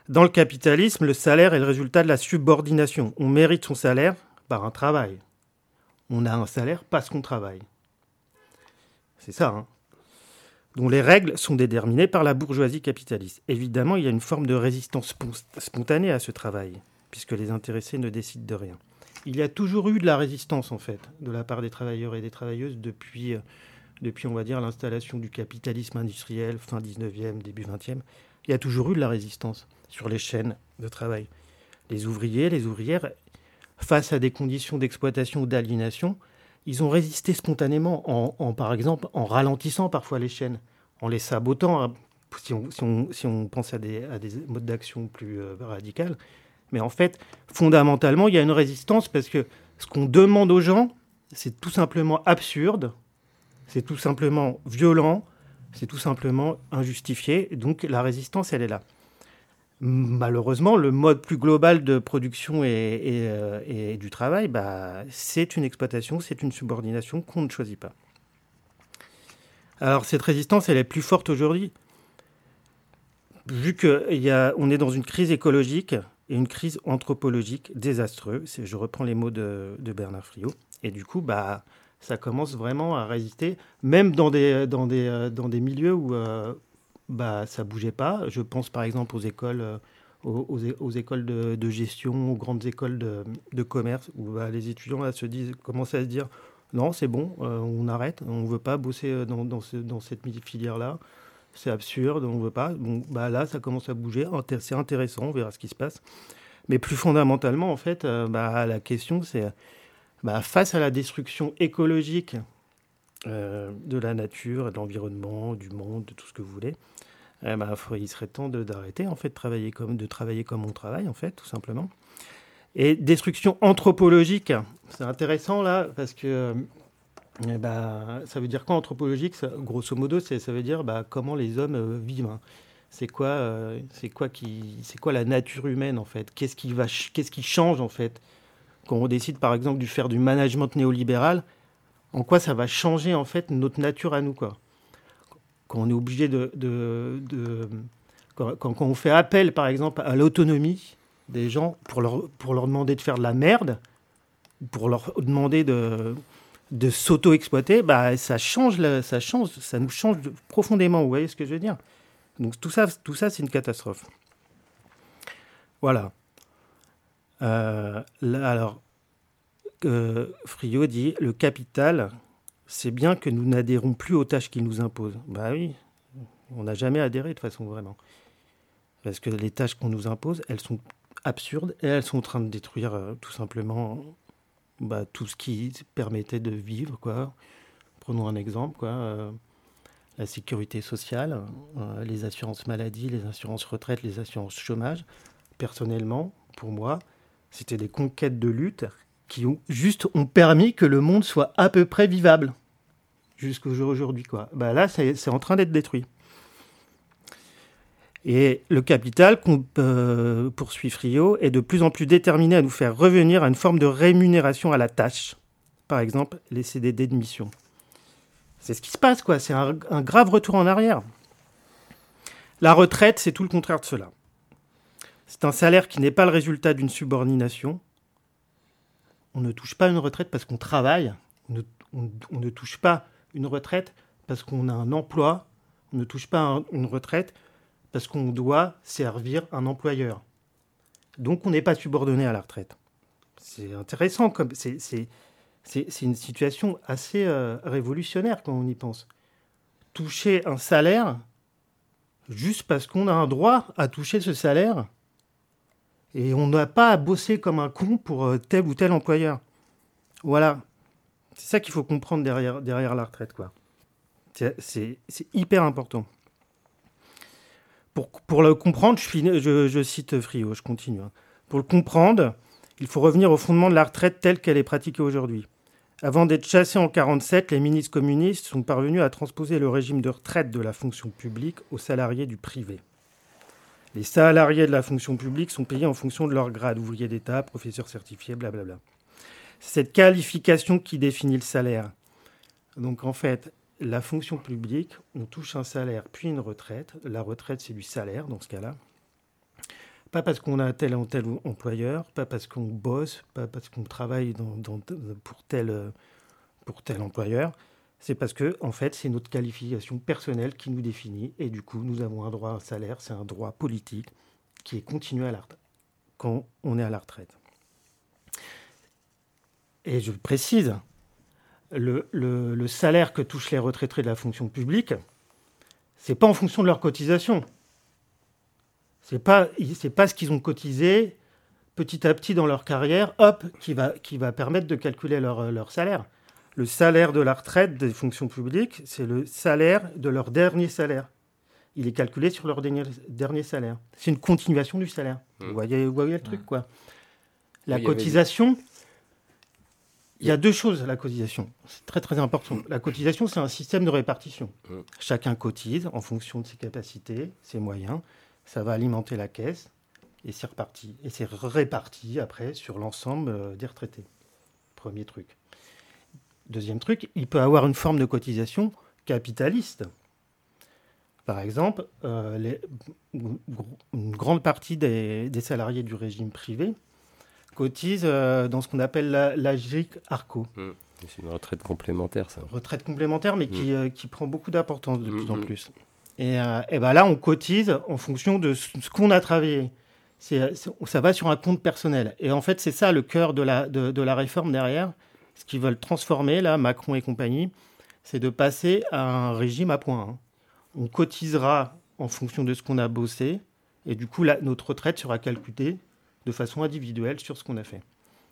Dans le capitalisme, le salaire est le résultat de la subordination. On mérite son salaire par un travail. On a un salaire parce qu'on travaille. C'est ça, hein dont les règles sont déterminées par la bourgeoisie capitaliste. Évidemment, il y a une forme de résistance spontanée à ce travail, puisque les intéressés ne décident de rien. Il y a toujours eu de la résistance, en fait, de la part des travailleurs et des travailleuses depuis, euh, depuis on va dire, l'installation du capitalisme industriel, fin 19e, début 20e. Il y a toujours eu de la résistance sur les chaînes de travail. Les ouvriers, les ouvrières, face à des conditions d'exploitation ou d'aliénation, ils ont résisté spontanément en, par exemple, en ralentissant parfois les chaînes, en les sabotant, hein, si on, si on, pense à des, à des modes d'action plus euh, radicaux. Mais en fait, fondamentalement, il y a une résistance parce que ce qu'on demande aux gens, c'est tout simplement absurde, c'est tout simplement violent, c'est tout simplement injustifié. Donc la résistance, elle est là malheureusement, le mode plus global de production et, euh, du travail, bah, c'est une exploitation, c'est une subordination qu'on ne choisit pas. Alors cette résistance, elle est plus forte aujourd'hui, vu qu'on est dans une crise écologique et une crise anthropologique désastreuse. Je reprends les mots de, Bernard Friot. Et du coup, bah, ça commence vraiment à résister, même dans des, des milieux où, euh, bah, ça bougeait pas. Je pense par exemple aux écoles, euh, aux, écoles de, gestion, aux grandes écoles de, commerce, où bah, les étudiants se disent, commencent à se dire non, c'est bon, euh, on arrête, on ne veut pas bosser euh, dans, dans, cette filière-là. C'est absurde, on ne veut pas. Bon, bah là, ça commence à bouger. C'est intéressant, on verra ce qui se passe. Mais plus fondamentalement, en fait, bah, la question, c'est bah, face à la destruction écologique de la nature, de l'environnement, du monde, de tout ce que vous voulez, eh ben, il serait temps d'arrêter en fait de travailler comme on travaille en fait tout simplement. Et destruction anthropologique, c'est intéressant là parce que eh ben, ça veut dire quoi anthropologique? Grosso modo, ça veut dire bah, comment les hommes euh, vivent. Hein. C'est quoi, euh, c'est quoi qui, c'est quoi la nature humaine en fait? Qu'est-ce qui qu'est-ce qui change en fait? Quand on décide par exemple de faire du management néolibéral En quoi ça va changer en fait notre nature à nous quoi quand on est obligé de, quand, on fait appel, par exemple, à l'autonomie des gens pour leur, demander de faire de la merde, pour leur demander de, de s'auto-exploiter, bah, ça, change ça, change, ça nous change profondément. Vous voyez ce que je veux dire? Donc tout ça, tout ça c'est une catastrophe. Voilà. Euh, alors, euh, Friot dit le capital c'est bien que nous n'adhérons plus aux tâches qu'il nous impose. Bah oui, On n'a jamais adhéré de façon vraiment. Parce que les tâches qu'on nous impose, elles sont absurdes et elles sont en train de détruire euh, tout simplement bah, tout ce qui permettait de vivre. Prenons un exemple. Euh, la sécurité sociale, euh, les assurances maladie, les assurances retraite, les assurances chômage. Personnellement, pour moi, c'était des conquêtes de lutte qui ont juste ont permis que le monde soit à peu près vivable jusqu'au jour aujourd'hui. Quoi. Bah là, c'est en train d'être détruit. Et le capital euh, poursuit Frio est de plus en plus déterminé à nous faire revenir à une forme de rémunération à la tâche. Par exemple, les CDD de mission. C'est ce qui se passe, quoi. C'est un, grave retour en arrière. La retraite, c'est tout le contraire de cela. C'est un salaire qui n'est pas le résultat d'une subordination. On ne touche pas une retraite parce qu'on travaille. On ne, touche pas une retraite parce qu'on a un emploi. On ne touche pas un, une retraite parce qu'on doit servir un employeur. Donc on n'est pas subordonné à la retraite. C'est intéressant, c'est une situation assez euh, révolutionnaire quand on y pense. Toucher un salaire juste parce qu'on a un droit à toucher ce salaire et on n'a pas à bosser comme un con pour euh, tel ou tel employeur. Voilà. C'est ça qu'il faut comprendre derrière, la retraite. quoi. C'est, hyper important pour, le comprendre, je, je, je, cite Frio, je continue. Hein. Pour le comprendre, il faut revenir au fondement de la retraite telle qu'elle est pratiquée aujourd'hui. Avant d'être chassés en 1947, les ministres communistes sont parvenus à transposer le régime de retraite de la fonction publique aux salariés du privé. Les salariés de la fonction publique sont payés en fonction de leur grade, ouvrier d'État, professeur certifié, blablabla. C'est cette qualification qui définit le salaire. Donc en fait, la fonction publique, on touche un salaire puis une retraite. La retraite, c'est du salaire dans ce cas-là. Pas parce qu'on a tel ou tel employeur, pas parce qu'on bosse, pas parce qu'on travaille pour tel employeur. C'est parce que, en fait, c'est notre qualification personnelle qui nous définit. Et du coup, nous avons un droit à un salaire, c'est un droit politique qui est continué à la quand on est à la retraite. Et je précise, le, le, le, salaire que touchent les retraités de la fonction publique, c'est pas en fonction de leur cotisation. C'est pas pas ce qu'ils ont cotisé petit à petit dans leur carrière, hop, qui va permettre de calculer leur salaire. Le salaire de la retraite des fonctions publiques, c'est le salaire de leur dernier salaire. Il est calculé sur leur dernier, dernier salaire. C'est une continuation du salaire. Mmh. Vous, voyez, vous voyez le truc, quoi. La oui, cotisation, il y a deux choses à la cotisation. C'est très très important. La cotisation, c'est un système de répartition. Chacun cotise en fonction de ses capacités, ses moyens. Ça va alimenter la caisse et c'est reparti. Et c'est réparti après sur l'ensemble des retraités. Premier truc. Deuxième truc, il peut avoir une forme de cotisation capitaliste. Par exemple, euh, les, une grande partie des, des salariés du régime privé cotise euh, dans ce qu'on appelle la, la GIC ARCO. Mmh. C'est une retraite complémentaire, ça. Retraite complémentaire, mais mmh. qui, euh, qui, prend beaucoup d'importance de mmh. plus en plus. Et, et ben là, on cotise en fonction de ce, qu'on a travaillé. Ça va sur un compte personnel. Et en fait, c'est ça le cœur de la, de, de la réforme derrière. Ce qu'ils veulent transformer, là, Macron et compagnie, c'est de passer à un régime à points. On cotisera en fonction de ce qu'on a bossé. Et du coup, notre retraite sera calculée de façon individuelle sur ce qu'on a fait.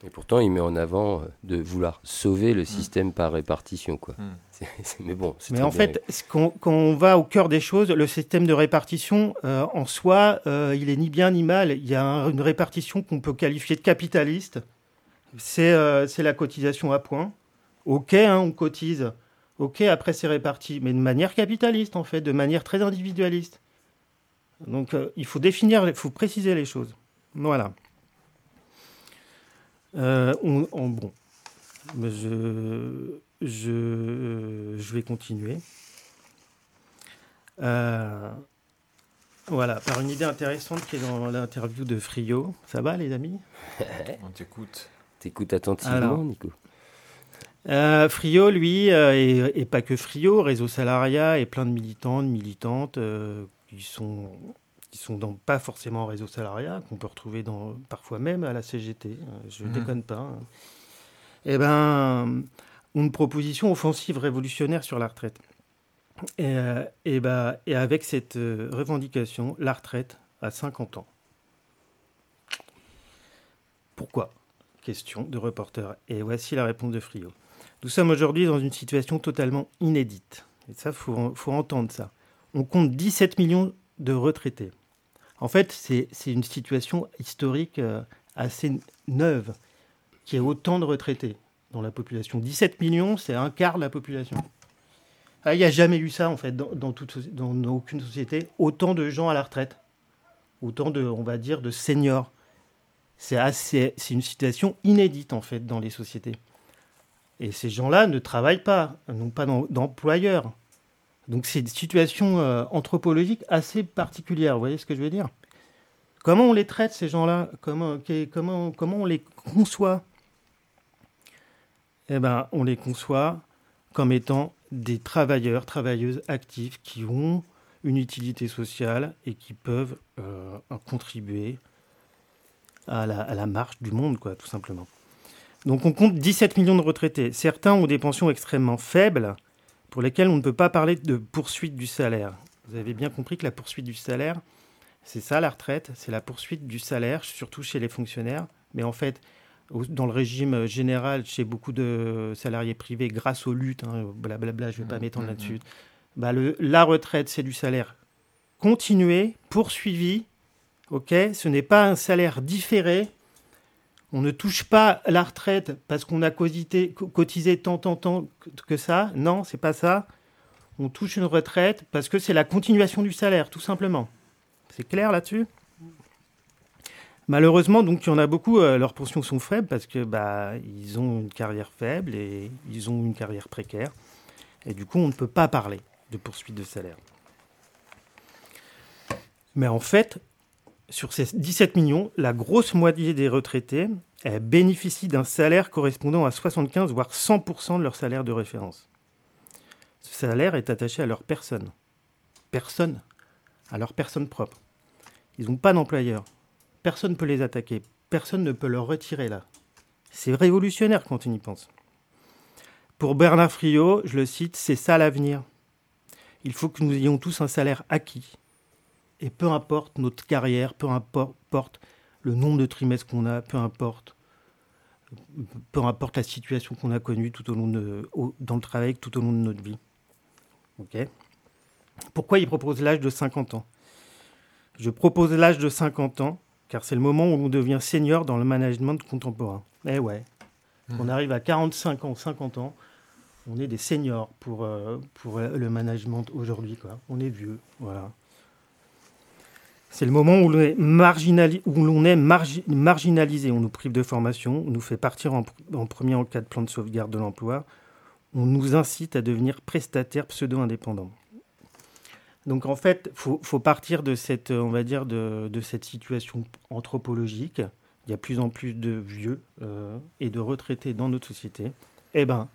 Et pourtant, il met en avant de vouloir sauver le système mmh. par répartition. Quoi. [laughs] Mmh. C est, c est, mais bon, mais en bien. fait, quand, quand, on va au cœur des choses, le système de répartition, euh, en soi, euh, il est ni bien ni mal. Il y a un, une répartition qu'on peut qualifier de capitaliste. C'est euh, la cotisation à points. OK, hein, on cotise. OK, après c'est réparti. Mais de manière capitaliste, en fait, de manière très individualiste. Donc, euh, il faut définir, il faut préciser les choses. Voilà. Euh, on, on, bon, je, je, je, vais continuer. Voilà, par une idée intéressante qui est dans l'interview de Frio. Ça va, les amis? [laughs] On t'écoute. T'écoutes attentivement, Alors, Nico. Euh, Frio, lui, euh, et, et, pas que Frio, Réseau Salariat et plein de militants, de militantes euh, qui sont qui sont dans, pas forcément en réseau salariat, qu'on peut retrouver dans, parfois même à la CGT, euh, je ne mmh. déconne pas, hein. eh ben, une proposition offensive révolutionnaire sur la retraite. Et, et, bah, et avec cette revendication, la retraite à 50 ans. Pourquoi? Question de reporter. Et voici la réponse de Frio. Nous sommes aujourd'hui dans une situation totalement inédite. Et ça, il faut, entendre ça. On compte 17 millions de retraités. En fait, c'est une situation historique euh, assez neuve, qui est autant de retraités dans la population. 17 millions, c'est un quart de la population. Ah, il n'y a jamais eu ça, en fait, dans, dans, aucune société. Autant de gens à la retraite. Autant de, on va dire, de seniors. C'est une situation inédite, en fait, dans les sociétés. Et ces gens-là ne travaillent pas, n'ont pas d'employeur. Donc c'est une situation euh, anthropologique assez particulière, vous voyez ce que je veux dire? Comment on les traite, ces gens-là? Comment, comment, comment on les conçoit? Eh bien, on les conçoit comme étant des travailleurs, travailleuses actifs qui ont une utilité sociale et qui peuvent euh, contribuer à la, à la, marche du monde, quoi, tout simplement. Donc on compte 17 millions de retraités. Certains ont des pensions extrêmement faibles pour lesquelles on ne peut pas parler de poursuite du salaire. Vous avez bien compris que la poursuite du salaire, c'est ça la retraite, c'est la poursuite du salaire, surtout chez les fonctionnaires. Mais en fait, dans le régime général, chez beaucoup de salariés privés, grâce aux luttes, hein, blablabla, je ne vais pas mmh, m'étendre mmh, là-dessus, mmh. bah le, la retraite, c'est du salaire continué, poursuivi. Ok Ce n'est pas un salaire différé. On ne touche pas la retraite parce qu'on a cotisé, tant, tant, tant que ça. Non, c'est pas ça. On touche une retraite parce que c'est la continuation du salaire, tout simplement. C'est clair là-dessus? Malheureusement, donc, il y en a beaucoup, euh, leurs pensions sont faibles parce que bah, ils ont une carrière faible et ils ont une carrière précaire. Et du coup, on ne peut pas parler de poursuite de salaire. Mais en fait, sur ces 17 millions, la grosse moitié des retraités bénéficient d'un salaire correspondant à 75 voire 100% de leur salaire de référence. Ce salaire est attaché à leur personne. Personne à leur personne propre. Ils n'ont pas d'employeur. Personne ne peut les attaquer. Personne ne peut leur retirer là. C'est révolutionnaire quand on y pense. Pour Bernard Friot, je le cite, c'est ça l'avenir. Il faut que nous ayons tous un salaire acquis. Et peu importe notre carrière, peu importe le nombre de trimestres qu'on a, peu importe, peu importe la situation qu'on a connue tout au long de, dans le travail, tout au long de notre vie. Ok? Pourquoi il propose l'âge de 50 ans? Je propose l'âge de 50 ans car c'est le moment où on devient senior dans le management contemporain. Eh ouais, mmh. on arrive à 45 ans, 50 ans, on est des seniors pour, euh, pour le management aujourd'hui. On est vieux, voilà. C'est le moment où l'on est, est marginalisé. On nous prive de formation, on nous fait partir en, premier en cas de plan de sauvegarde de l'emploi. On nous incite à devenir prestataire pseudo-indépendant. Donc en fait, faut, faut partir de cette, on va dire, de, cette situation anthropologique. Il y a plus en plus de vieux euh, et de retraités dans notre société. Eh ben,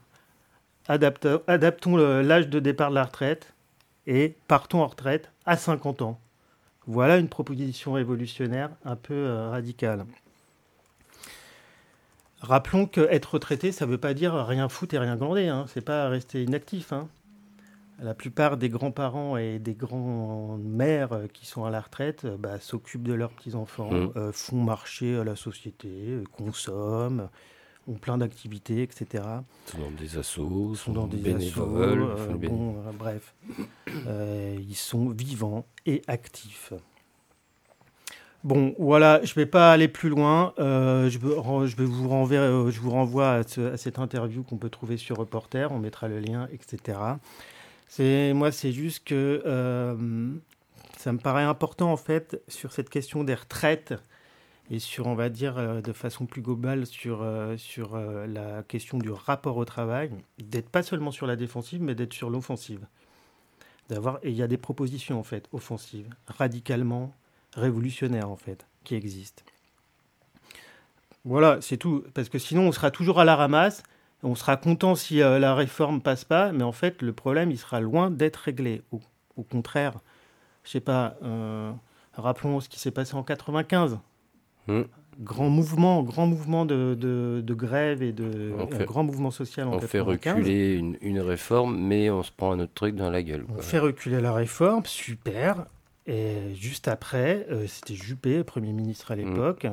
adaptons l'âge de départ de la retraite et partons en retraite à 50 ans. Voilà une proposition révolutionnaire un peu euh, radicale. Rappelons qu'être retraité, ça ne veut pas dire rien foutre et rien glander. Hein. C'est pas rester inactif. Hein. La plupart des grands-parents et des grands-mères euh, qui sont à la retraite euh, bah, s'occupent de leurs petits-enfants, mmh. euh, font marcher la société, consomment, ont plein d'activités, etc. Sont dans des assos, sont dans des bénévoles. bon, bref, ils sont vivants et actifs. Bon, voilà, je ne vais pas aller plus loin. je, je, vais vous renverrai, je vous renvoie à, à cette interview qu'on peut trouver sur Reporter. On mettra le lien, etc. C'est moi, c'est juste que euh, ça me paraît important en fait sur cette question des retraites et sur, on va dire, euh, de façon plus globale sur, euh, sur la question du rapport au travail, d'être pas seulement sur la défensive, mais d'être sur l'offensive. D'avoir, et il y a des propositions en fait offensives, radicalement révolutionnaires en fait, qui existent. Voilà, c'est tout, parce que sinon on sera toujours à la ramasse on sera content si euh, la réforme passe pas, mais en fait, le problème, il sera loin d'être réglé. Au, contraire, je sais pas, euh, rappelons ce qui s'est passé en 95. Mmh. grand mouvement, grand mouvement de, de, grève et de grand mouvement social en On fait reculer une, une, réforme, mais on se prend un autre truc dans la gueule. On fait reculer la réforme, super. Et juste après, euh, c'était Juppé, Premier ministre à mm. l'époque.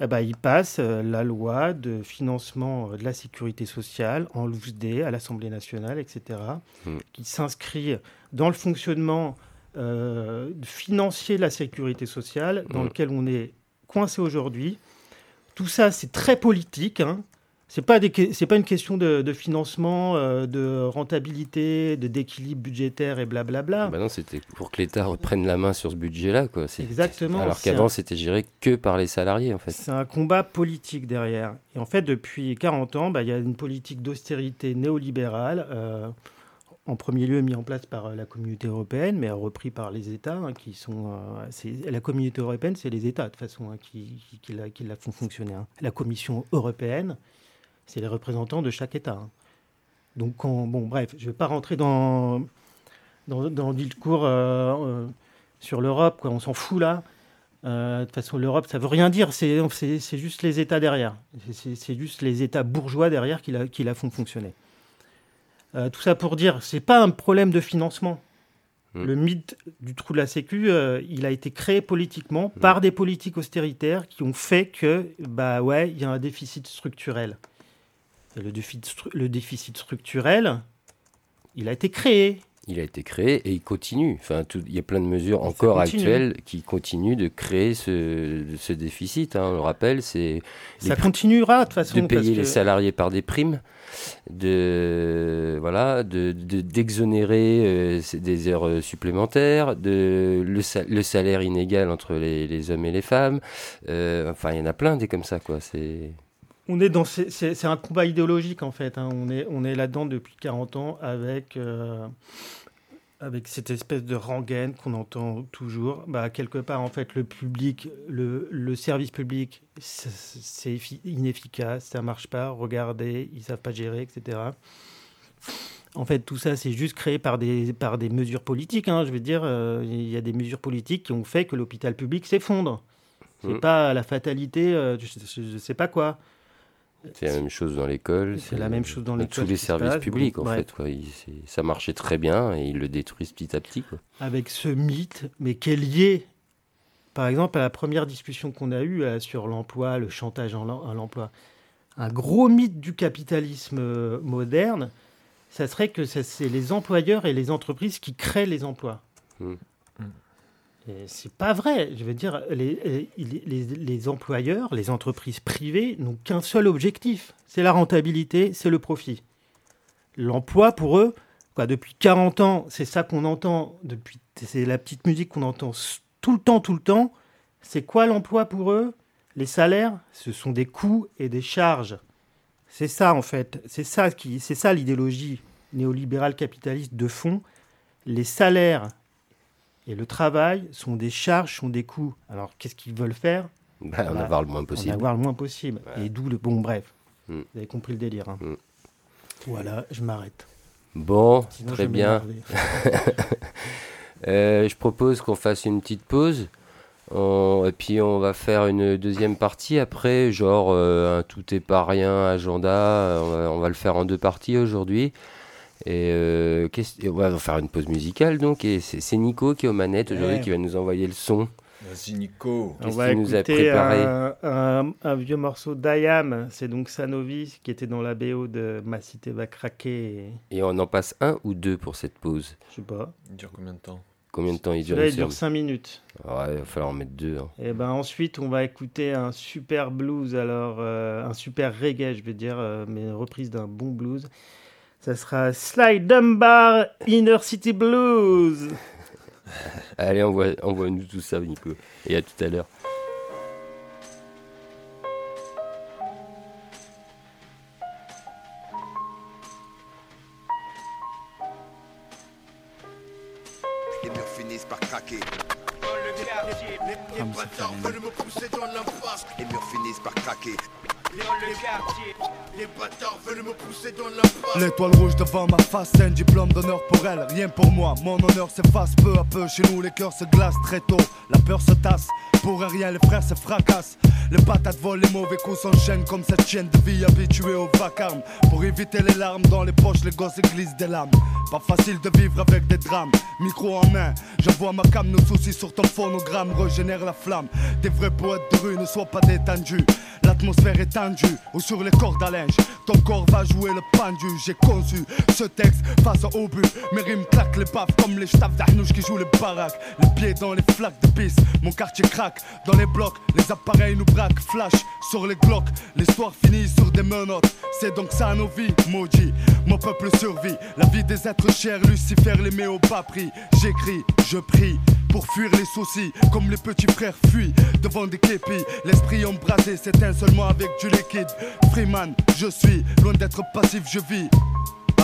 Eh ben, il passe euh, la loi de financement de la sécurité sociale en loose à l'Assemblée nationale, etc., mm. qui s'inscrit dans le fonctionnement euh, financier de la sécurité sociale, dans mm. lequel on est coincé aujourd'hui. Tout ça, c'est très politique. Hein. Pas c'est pas une question de, financement, euh, de rentabilité, de d'équilibre budgétaire et blablabla. Bah non, c'était pour que l'État reprenne la main sur ce budget-là, quoi. Exactement. Alors qu'avant, c'était géré que par les salariés, en fait. C'est un combat politique derrière. Et en fait, depuis 40 ans, bah, il y a une politique d'austérité néolibérale. Euh, en premier lieu mis en place par euh, la communauté européenne, mais repris par les États, hein, qui sont... la communauté européenne, c'est les États, de façon, hein, qui, la, qui, la, font fonctionner. Hein. La Commission européenne, c'est les représentants de chaque État. Donc, bon, bref, je ne vais pas rentrer dans, dans, dans le discours euh, euh, sur l'Europe, on s'en fout là. Euh, de toute façon, l'Europe, ça ne veut rien dire, c'est juste les États derrière. C'est juste les États bourgeois derrière qui la, qui la font fonctionner. Tout ça pour dire, c'est pas un problème de financement. Mmh. Le mythe du trou de la Sécu, il a été créé politiquement mmh. par des politiques austéritaires qui ont fait que, bah ouais, il y a un déficit structurel le déficit structurel, il a été créé. Il a été créé et il continue. Enfin, il y a plein de mesures encore actuelles qui continuent de créer ce, ce déficit. Hein. On le rappelle, c'est ça continuera de toute façon. De payer les salariés par des primes, de voilà, de d'exonérer euh, des heures supplémentaires, de le, le salaire inégal entre les, les, hommes et les femmes. Euh, enfin, il y en a plein des comme ça, quoi. C'est on est dans c'est un combat idéologique en fait. Hein. On est on est là-dedans depuis 40 ans avec euh, avec cette espèce de rengaine qu'on entend toujours. Bah, quelque part en fait le public, le, le service public, c'est inefficace, ça marche pas. Regardez, ils savent pas gérer, etc. En fait, tout ça, c'est juste créé par des, par des mesures politiques. Hein. Je veux dire, euh, il y a des mesures politiques qui ont fait que l'hôpital public s'effondre. C'est mmh. pas la fatalité, euh, je, ne sais pas quoi. C'est la même chose dans l'école. C'est la même chose dans l'école. Tous les services publics, en fait. Quoi. ça marchait très bien et ils le détruisent petit à petit. Quoi. Avec ce mythe, mais qui est lié, par exemple, à la première discussion qu'on a eue euh, sur l'emploi, le chantage à l'emploi. Un gros mythe du capitalisme euh, moderne, ça serait que c'est les employeurs et les entreprises qui créent les emplois. Hmm. C'est pas vrai. Je veux dire, les, les, employeurs, les entreprises privées n'ont qu'un seul objectif c'est la rentabilité, c'est le profit. L'emploi, pour eux, quoi, depuis 40 ans, c'est ça qu'on entend, depuis, c'est la petite musique qu'on entend tout le temps, tout le temps. C'est quoi l'emploi pour eux? Les salaires, ce sont des coûts et des charges. C'est ça, en fait. C'est ça, qui, c'est ça l'idéologie néolibérale capitaliste de fond. Les salaires et le travail sont des charges, sont des coûts. Alors, qu'est-ce qu'ils veulent faire bah, En avoir le moins possible. En avoir le moins possible. Et d'où le... Bon, bref. Hmm. Vous avez compris le délire. Hein. Hmm. Voilà, je m'arrête. Bon, très bien. [laughs] Euh, je propose qu'on fasse une petite pause. Et puis on va faire une deuxième partie après, genre euh, un tout est pas rien agenda. on va, le faire en deux parties aujourd'hui. Et euh, on va faire une pause musicale donc. Et c'est Nico qui est aux manettes aujourd'hui qui va nous envoyer le son. Vas-y Nico. On va nous a préparé? un, vieux morceau d'Ayam, c'est donc Sanovi qui était dans la BO de Ma cité va craquer. Et on en passe un ou deux pour cette pause Je sais pas. Il dure combien de temps? Combien de temps il dure Là, il dure 5 minutes. Ouais, il va falloir en mettre deux. Hein. Et ben ensuite, on va écouter un super blues, alors euh, un super reggae, je veux dire, euh, mais une reprise d'un bon blues. Ça sera Sly Dunbar Inner City Blues. [laughs] Allez, envoie-nous tout ça, Nico. Et à tout à l'heure. L'étoile rouge devant ma face, un diplôme d'honneur pour elle. Rien pour moi, mon honneur s'efface peu à peu. Chez nous, les cœurs se glacent très tôt. La peur se tasse, pour rien, les frères se fracassent. Les patates volent, les mauvais coups s'enchaînent comme cette chienne de vie habituée au vacarme. Pour éviter les larmes dans les poches, les gosses glissent des lames. Pas facile de vivre avec des drames. Micro en main, j'envoie ma cam, nos soucis sur ton phonogramme régénère la flamme. Des vrais poètes de rue ne soient pas détendus. L'atmosphère est tendue, ou sur les cordes à linge. Ton corps va jouer le pendu. J'ai conçu ce texte face au but. Mes rimes claquent les baffes comme les staffs d'Arnouche qui jouent les baraques. Les pieds dans les flaques de pisse, mon quartier craque. Dans les blocs, les appareils nous braquent. Flash sur les glocks, l'histoire finit sur des menottes. C'est donc ça nos vies, maudit. Mon peuple survit, la vie des êtres chers. Lucifer les met au bas prix. J'écris, je prie pour fuir les soucis, comme les petits frères fuient devant des képis. L'esprit embrasé s'éteint seulement avec du liquide. Freeman, je suis loin d'être passif, je vis.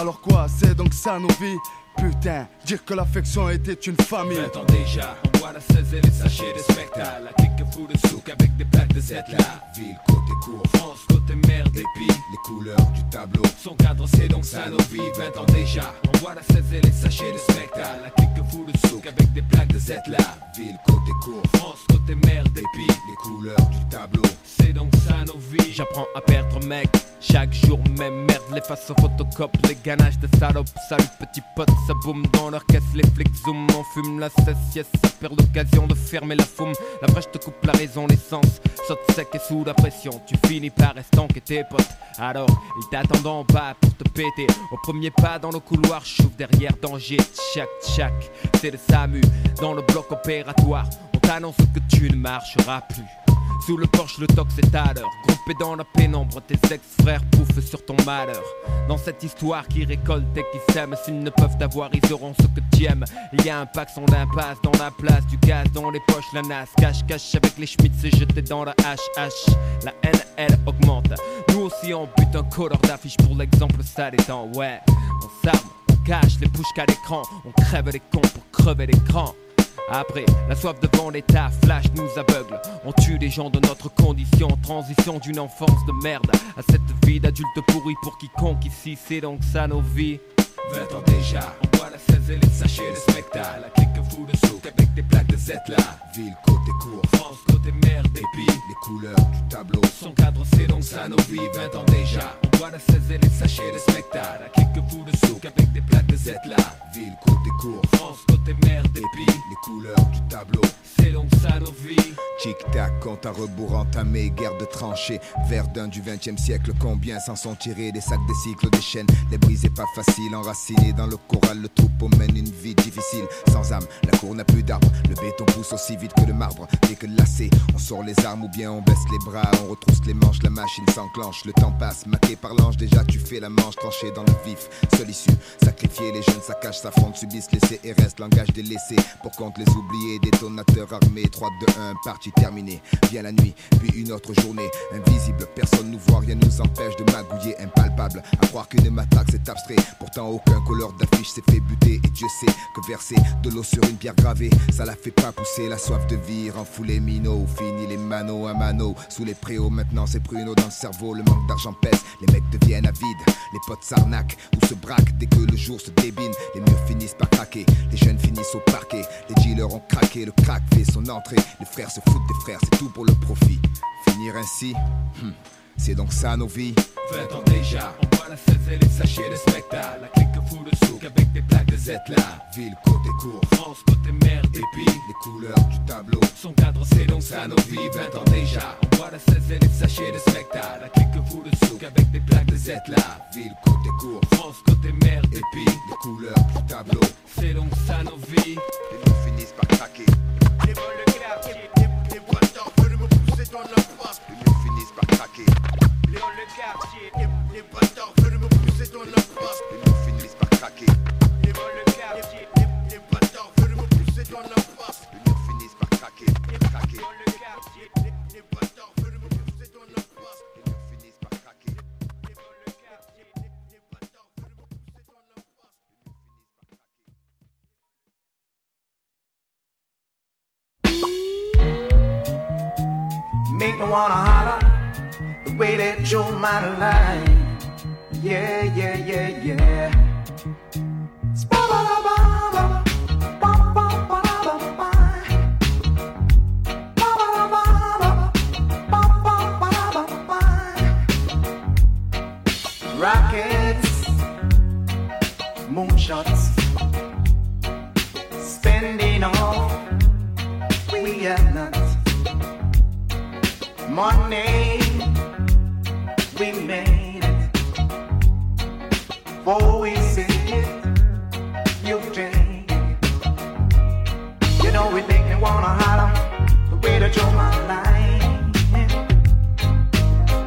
Alors quoi, c'est donc ça nos vies Putain, dire que l'affection était une famille. 20 ans déjà, on voit la 16 et les sachets de spectacle. La clique fout de souk avec des plaques de Z là. Ville, côté court, France, côté mer, puis les couleurs du tableau. Son cadre, c'est donc ça nos vies. 20 ans déjà, on voit la 16 et les sachets de spectacle. La clique fout de souk avec des plaques de Z là. Ville, côté court, France, côté mer, puis les couleurs du tableau. C'est donc ça nos vies. J'apprends à perdre, mec. Chaque jour, même merde, les faces au photocop, les ganaches de salope. Salut, petit pote, ça boum dans leur caisse, les flics zoom. On fume la cesse, yes, ça perd l'occasion de fermer la foume. La brèche te coupe la raison, l'essence saute sec et sous la pression. Tu finis par que tes potes. Alors, ils t'attendent en bas pour te péter. Au premier pas dans le couloir, chouffe derrière danger. Tchac, tchac, c'est le SAMU dans le bloc opératoire. On t'annonce que tu ne marcheras plus. Sous le porche, le à l'heure. Groupé dans la pénombre, tes ex-frères pouffent sur ton malheur. Dans cette histoire qui récolte et qui s'aiment, s'ils ne peuvent t'avoir, ils auront ce que tu aimes. Il y a un pack son d'impasse dans la place, du gaz dans les poches, la nas. Cache, cache avec les schmitts, c'est jeté dans la HH. La haine, elle augmente. Nous aussi, on bute un couleur d'affiche pour l'exemple, ça temps Ouais, on s'arme, on cache les bouches qu'à l'écran. On crève les cons pour crever l'écran. Après, la soif de l'état flash nous aveugle. On tue les gens de notre condition, transition d'une enfance de merde à cette vie d'adulte pourri pour quiconque ici, c'est donc ça nos vies. 20 ans déjà, on voit la 16 et les sachets de spectacle. La clique fou de souk avec des plaques de Z là. Ville, côté court, France, côté mer, puis les couleurs du tableau. Son cadre, c'est donc vies. 20 ans déjà, on voit la 16 et les sachets de spectacle. La clique fou de souk avec des plaques de Z là. Ville, côté court, France, côté mer, puis les couleurs du tableau. C'est donc vies. Tic-tac, compte à rebours entamé, guerre de tranchées. Verdun du 20 e siècle, combien s'en sont tirés des sacs, des cycles, des chaînes. Les briser pas facile, enracinés dans le choral, le troupeau mène une vie difficile. Sans âme, la cour n'a plus d'arbres. Le béton pousse aussi vite que le marbre. Dès que lassé, on sort les armes ou bien on baisse les bras, on retrousse les manches, la machine s'enclenche. Le temps passe, maqué par l'ange, déjà tu fais la manche tranchée dans le vif. Seule issue, sacrifier les jeunes, saccagent, s'affrontent, subissent, et reste langage délaissé. Pour compte les oubliés, détonateurs armés, 3, 2, 1, partie terminée. Vient la nuit, puis une autre journée. Invisible, personne nous voit, rien nous empêche de magouiller, impalpable. À croire qu'une matraque c'est abstrait. Pourtant, aucun couleur d'affiche s'est fait buter. Et Dieu sait que verser de l'eau sur une pierre gravée, ça la fait pas pousser. La soif de vie rend fou les minots. Fini les manos à mano. Sous les préaux, maintenant c'est pruneau dans le cerveau. Le manque d'argent pèse, les mecs deviennent avides. Les potes s'arnaquent ou se braquent dès que le jour se débine. Les murs finissent par craquer, les jeunes finissent au parquet. Les dealers ont craqué, le crack fait son entrée. Les frères se foutent des frères, c'est tout pour le profit. Finir ainsi, hmm, c'est donc ça nos vies. 20 ans déjà, on voit la 16 et les sachets de spectacle. La clique fou de souk avec des plaques de Z là. Ville, côté court, France, côté mer, des puis les couleurs du tableau. Son cadre, c'est donc ça nos vies. 20 ans déjà, on voit la 16 et les sachets de spectacle. La clique fou de souk avec des plaques de Z là. Ville, côté court, France, côté mer, des puis les couleurs du tableau. C'est donc ça nos vies. Les mots finissent par craquer. Les me pousser dans face. Craquer. Les vols de quartier, les, les bâtards veulent me pousser dans la face. Les mots finissent par craquer. Les vols de quartier, les, les bâtards veulent me pousser dans la face. Les mots finissent par craquer. Craquer. Les vols de quartier, les, les bâtards veulent me pousser dans la face. Les mots finissent par craquer. Les vols de quartier, les, les bâtards veulent me pousser dans la face. Make me wanna holler way that you're my life. Yeah, yeah, yeah, yeah. Ba-ba-ba-da-ba-ba. Rockets, moonshots, spending all we have not. Money, we made it. For we see it, you take it. You know it make me wanna holler the way that you're my life.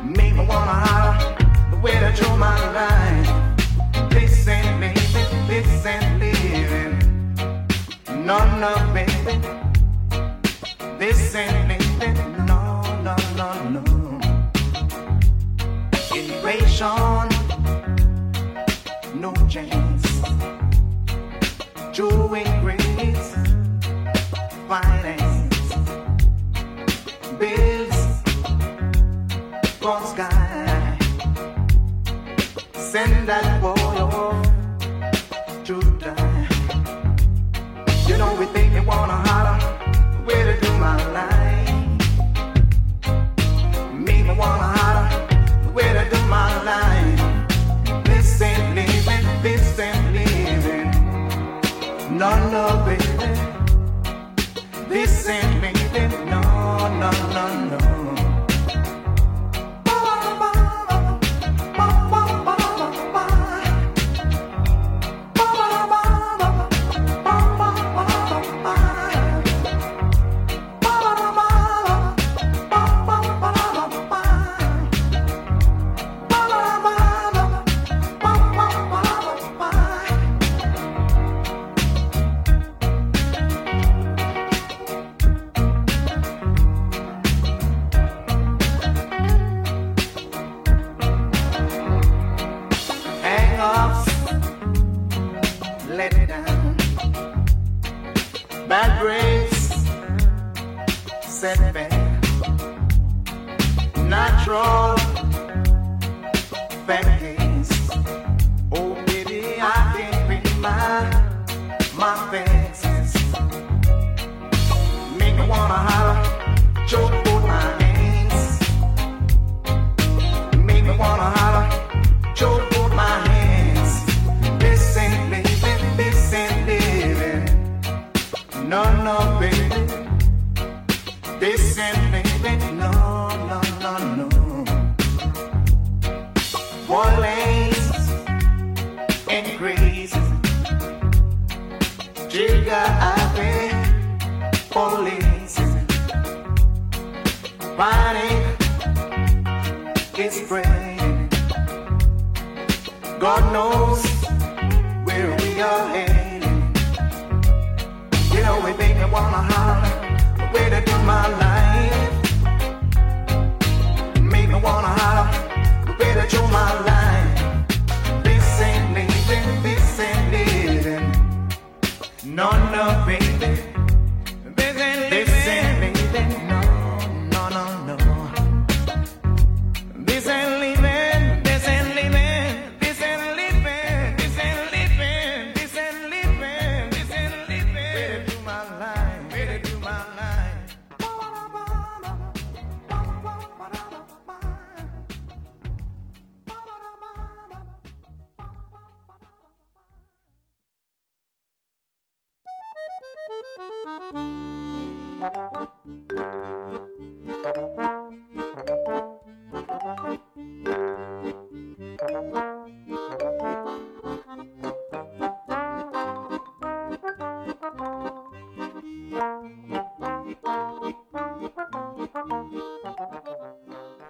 Make me wanna holler the way that you're my life. This ain't living, this ain't living. No, no, baby. This ain't living, no, no, no, no. Invasion, no chance. Doing great finance, bills from sky. Send that boy off to die.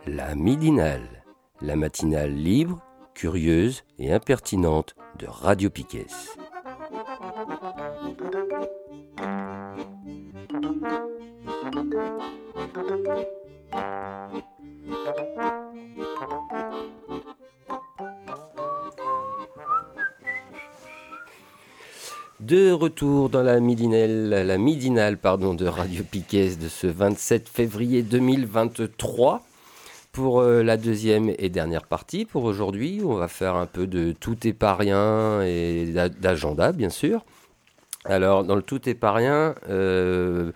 La midinale, la matinale libre, curieuse et impertinente de Radio Piquet. De retour dans la midinale, la midinale pardon, de Radio Piquet de ce 27 février 2023 pour euh, la deuxième et dernière partie pour aujourd'hui. On va faire un peu de tout est pas rien et d'a- d'agenda, bien sûr. Alors, dans le tout est pas rien, euh,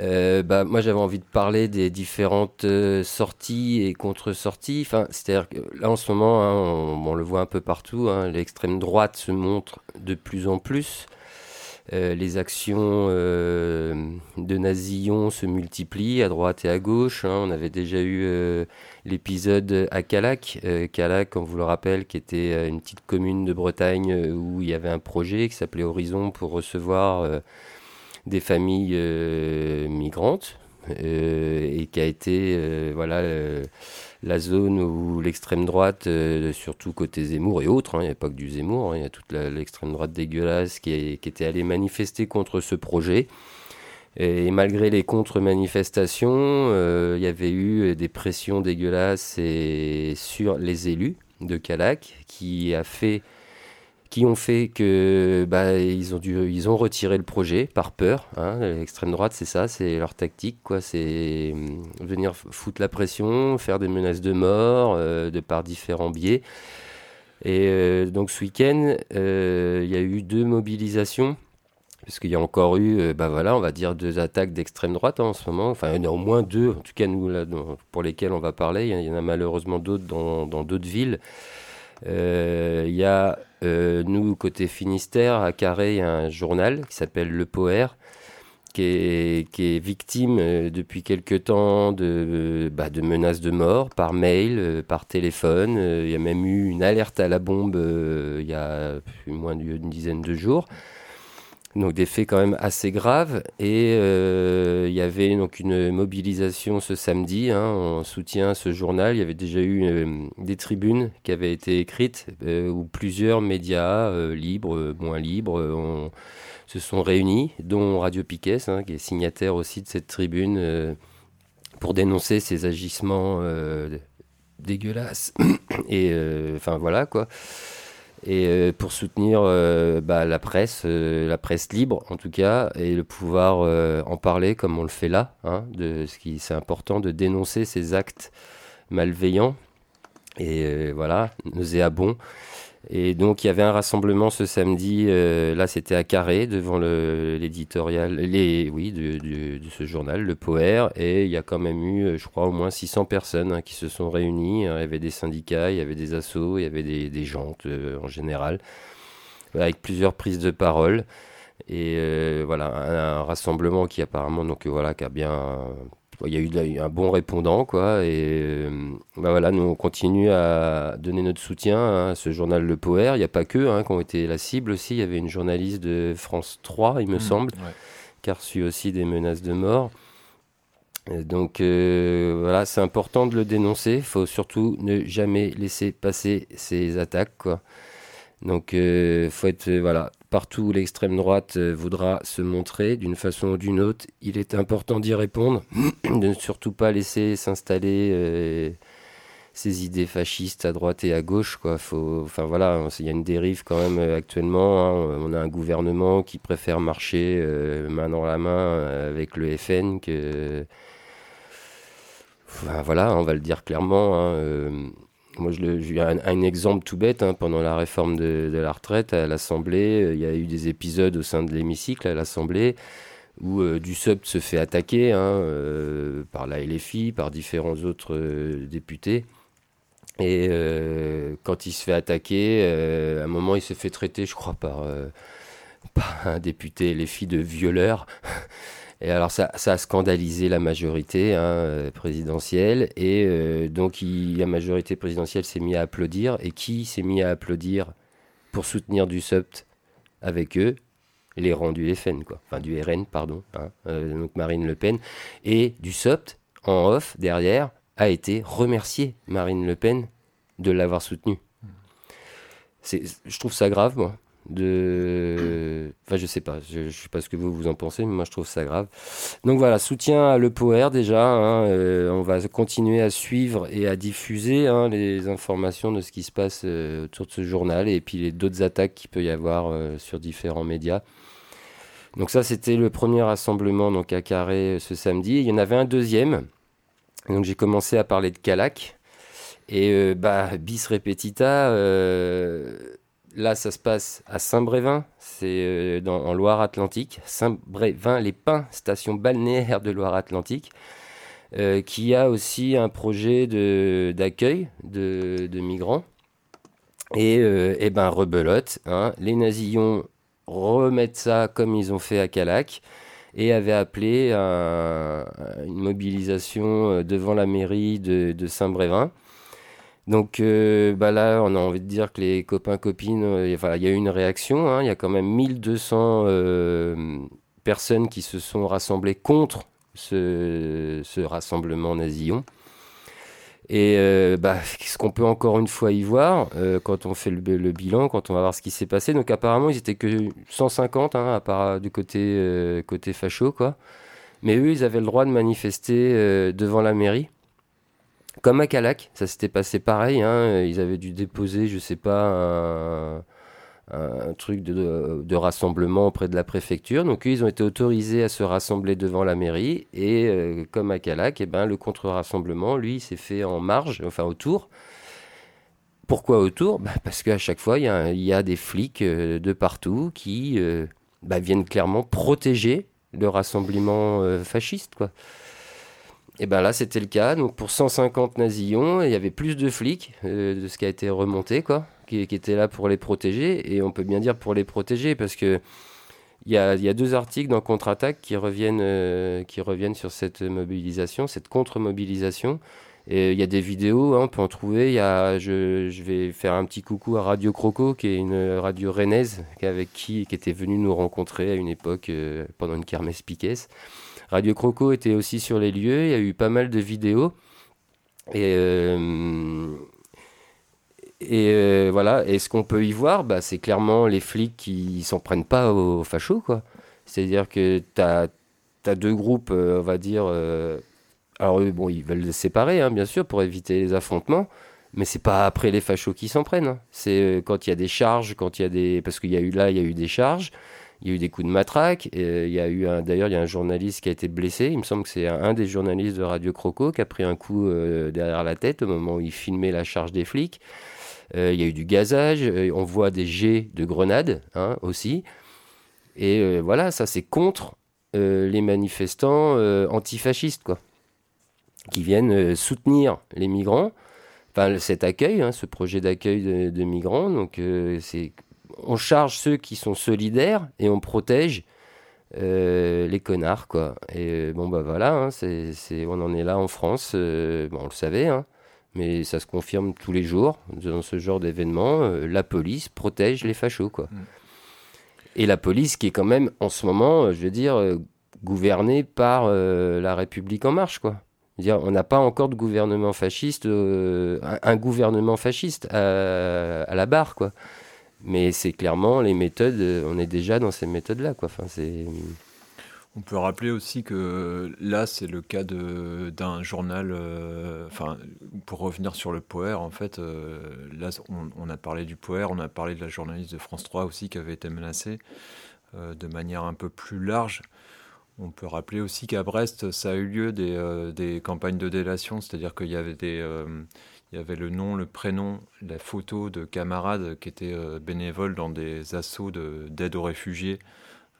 euh, bah, moi j'avais envie de parler des différentes sorties et contre-sorties. C'est-à-dire que là en ce moment, hein, on, on le voit un peu partout, hein, l'extrême droite se montre de plus en plus. Euh, les actions euh, de nasillons se multiplient à droite et à gauche. hein. On avait déjà eu euh, l'épisode à Calac. Calac, on vous le rappelle, qui était une petite commune de Bretagne où il y avait un projet qui s'appelait Horizon pour recevoir des familles migrantes et qui a été voilà la zone où l'extrême droite, euh, surtout côté Zemmour et autres, hein, il n'y a pas que du Zemmour, hein, il y a toute l'extrême droite dégueulasse qui, était allée manifester contre ce projet. Et malgré les contre-manifestations, euh, il y avait eu des pressions dégueulasses sur les élus de Calac qui a fait qui ont fait que bah, ils ont dû ils ont retiré le projet par peur hein. l'extrême droite c'est ça c'est leur tactique quoi c'est hum, venir foutre la pression faire des menaces de mort euh, de par différents biais et euh, donc ce week-end euh, il y a eu deux mobilisations parce qu'il y a encore eu, bah voilà, on va dire deux attaques d'extrême droite hein, en ce moment. Enfin, il y en a au moins deux, en tout cas nous pour lesquelles on va parler. Il y en- a malheureusement d'autres dans d'autres villes. Euh, Il y a euh, nous côté Finistère à Carré, un journal qui s'appelle Le Poer, qui est, victime euh, depuis quelque temps de, euh, bah, de menaces de mort par mail, euh, par téléphone. Euh, Il y a même eu une alerte à la bombe euh, il y a moins d'une dizaine de jours. Donc des faits quand même assez graves. Et euh, il y avait donc une mobilisation ce samedi hein, en soutien à ce journal. Il y avait déjà eu euh, des tribunes qui avaient été écrites euh, où plusieurs médias libres, moins libres, se sont réunis, dont Radio Piquet, hein, qui est signataire aussi de cette tribune, pour dénoncer ces agissements dégueulasses. [coughs] Et enfin voilà quoi et euh, pour soutenir euh, bah, la presse, euh, la presse libre en tout cas, et le pouvoir en parler comme on le fait là. Hein, de ce qui c'est important de dénoncer ces actes malveillants et voilà nauséabonds. Et donc il y avait un rassemblement ce samedi. euh, là c'était à Carré devant l'éditorial, les oui de, ce journal, le Poer. Et il y a quand même eu, euh, je crois, au moins 600 personnes hein, qui se sont réunies. Il y avait des syndicats, il y avait des assos, il y avait des, gens euh, en général, avec plusieurs prises de parole. Et voilà un, un rassemblement qui apparemment donc voilà qui a bien il y a eu de un bon répondant, quoi. Et euh, bah voilà, nous, on continue à donner notre soutien hein, à ce journal Le Poer. Il n'y a pas que hein, qui ont été la cible aussi. Il y avait une journaliste de France 3, il me semble, Mmh, ouais. qui a reçu aussi des menaces de mort. Et donc euh, voilà, c'est important de le dénoncer. Il faut surtout ne jamais laisser passer ces attaques, quoi. Donc, euh, faut être euh, voilà partout où l'extrême droite euh, voudra se montrer d'une façon ou d'une autre. Il est important d'y répondre, [clears throat] de ne surtout pas laisser s'installer euh, ces idées fascistes à droite et à gauche. Il y a une dérive quand même euh, actuellement. hein. On a un gouvernement qui préfère marcher main dans la main avec le FN que voilà, on va le dire clairement. hein, moi, je le- j'ai un, exemple tout bête. hein, pendant la réforme de, la retraite à l'Assemblée, euh, il y a eu des épisodes au sein de l'hémicycle à l'Assemblée où euh, se fait attaquer hein, euh, par la LFI, par différents autres euh, députés. Et quand il se fait attaquer, à un moment, il se fait traiter, je crois, par, [laughs] par un député LFI de violeur. Et alors ça, a scandalisé la majorité hein, euh, présidentielle. Et euh, donc la majorité présidentielle s'est mise à applaudir. Et qui s'est mis à applaudir pour soutenir Dussopt avec eux? Les rangs du FN quoi, enfin du RN pardon, hein, euh, donc Marine Le Pen. Et Dussopt en off derrière a été remercié Marine Le Pen de l'avoir soutenu. Je trouve ça grave moi de enfin je sais pas je, je sais pas ce que vous vous en pensez mais moi je trouve ça grave. Donc voilà soutien à Le déjà hein, euh, on va continuer à suivre et à diffuser hein, les informations de ce qui se passe euh, autour de ce journal et puis les d'autres attaques qu'il peut y avoir euh, sur différents médias. Donc ça c'était le premier rassemblement donc à Carré ce samedi. Il y en avait un deuxième. Donc j'ai commencé à parler de Calac. Et bah, bis repetita, là ça se passe à Saint-Brévin, c'est euh, en Loire-Atlantique. Saint-Brévin, les Pins, station balnéaire de Loire-Atlantique, euh, qui a aussi un projet d'accueil de, migrants. Et, euh, eh ben rebelote, hein, les nazillons remettent ça comme ils ont fait à Calac et avaient appelé un- une mobilisation euh, devant la mairie de Saint-Brévin. Donc euh, bah là, on a envie de dire que les copains copines, euh, il y a eu une réaction. hein. Il y a quand même 1200 euh, personnes qui se sont rassemblées contre ce, rassemblement nazillon. Et bah, ce qu'on peut encore une fois y voir quand on fait le, bilan, quand on va voir ce qui s'est passé. Donc apparemment, ils étaient que 150 hein, à part du côté, côté facho. Mais eux, ils avaient le droit de manifester devant la mairie. Comme à Calac, ça s'était passé pareil. hein, Ils avaient dû déposer, je sais pas, un, truc de, rassemblement auprès de la préfecture. Donc ils ont été autorisés à se rassembler devant la mairie. Et euh, comme à Calac, eh ben, le contre-rassemblement, lui, s'est fait en marge, enfin autour. Pourquoi autour? Bah, Parce qu'à chaque fois, il y, a des flics euh, de partout qui euh, bah, viennent clairement protéger le rassemblement fasciste. Quoi. Et ben là, c'était le cas. Donc pour 150 nazillons, il y avait plus de flics euh, de ce qui a été remonté, quoi, qui, étaient là pour les protéger. Et on peut bien dire pour les protéger parce que il y a, y a deux articles dans Contre-attaque qui reviennent, euh, qui reviennent sur cette mobilisation, cette contre-mobilisation. Et il y a des vidéos, hein, on peut en trouver. Y a, je, je vais faire un petit coucou à Radio Croco, qui est une radio rennaise, avec qui, qui était venue nous rencontrer à une époque euh, pendant une kermesse Piquès. Radio Croco était aussi sur les lieux, il y a eu pas mal de vidéos. Et, euh, euh, voilà, et ce qu'on peut y voir, bah, c'est clairement les flics qui s'en prennent pas aux fachos, quoi. C'est-à-dire que tu as, deux groupes, euh, on va dire. euh, alors, eux, bon, ils veulent les séparer, hein, bien sûr, pour éviter les affrontements. Mais c'est pas après les fachos qui s'en prennent. hein. C'est quand il y a des charges, quand il y a des. Parce qu'il y a eu là, il y a eu des charges, il y a eu des coups de matraque. il y a eu. D'ailleurs, il y a un journaliste qui a été blessé. Il me semble que c'est un, des journalistes de Radio Croco qui a pris un coup euh, derrière la tête au moment où il filmait la charge des flics. Euh, il y a eu du gazage. euh, on voit des jets de grenades hein, aussi. Et voilà, ça c'est contre les manifestants antifascistes, quoi, qui viennent soutenir les migrants, enfin cet accueil, hein, ce projet d'accueil de, migrants. Donc c'est, on charge ceux qui sont solidaires et on protège euh, les connards, quoi. Et euh, bon bah voilà, hein, c'est, c'est- on en est là en France. euh, bon, on le savait, hein, mais ça se confirme tous les jours dans ce genre d'événement. euh, la police protège les fachos, quoi. Mm. Et la police qui est quand même en ce moment, je veux dire, gouvernée par la République en marche, quoi. Dire, on n'a pas encore de gouvernement fasciste, un, un gouvernement fasciste à, à la barre, quoi. Mais c'est clairement les méthodes, euh, on est déjà dans ces méthodes-là, quoi. Enfin. On peut rappeler aussi que là, c'est le cas d'un journal. euh, pour revenir sur le Poer, en fait, euh, là, on, a parlé du Poer, on a parlé de la journaliste de France 3 aussi qui avait été menacée de manière un peu plus large. On peut rappeler aussi qu'à Brest, ça a eu lieu des, des campagnes de délation, c'est-à-dire qu'il y avait des. Il y avait le nom, le prénom, la photo de camarades qui étaient euh, bénévoles dans des assauts de- d'aide aux réfugiés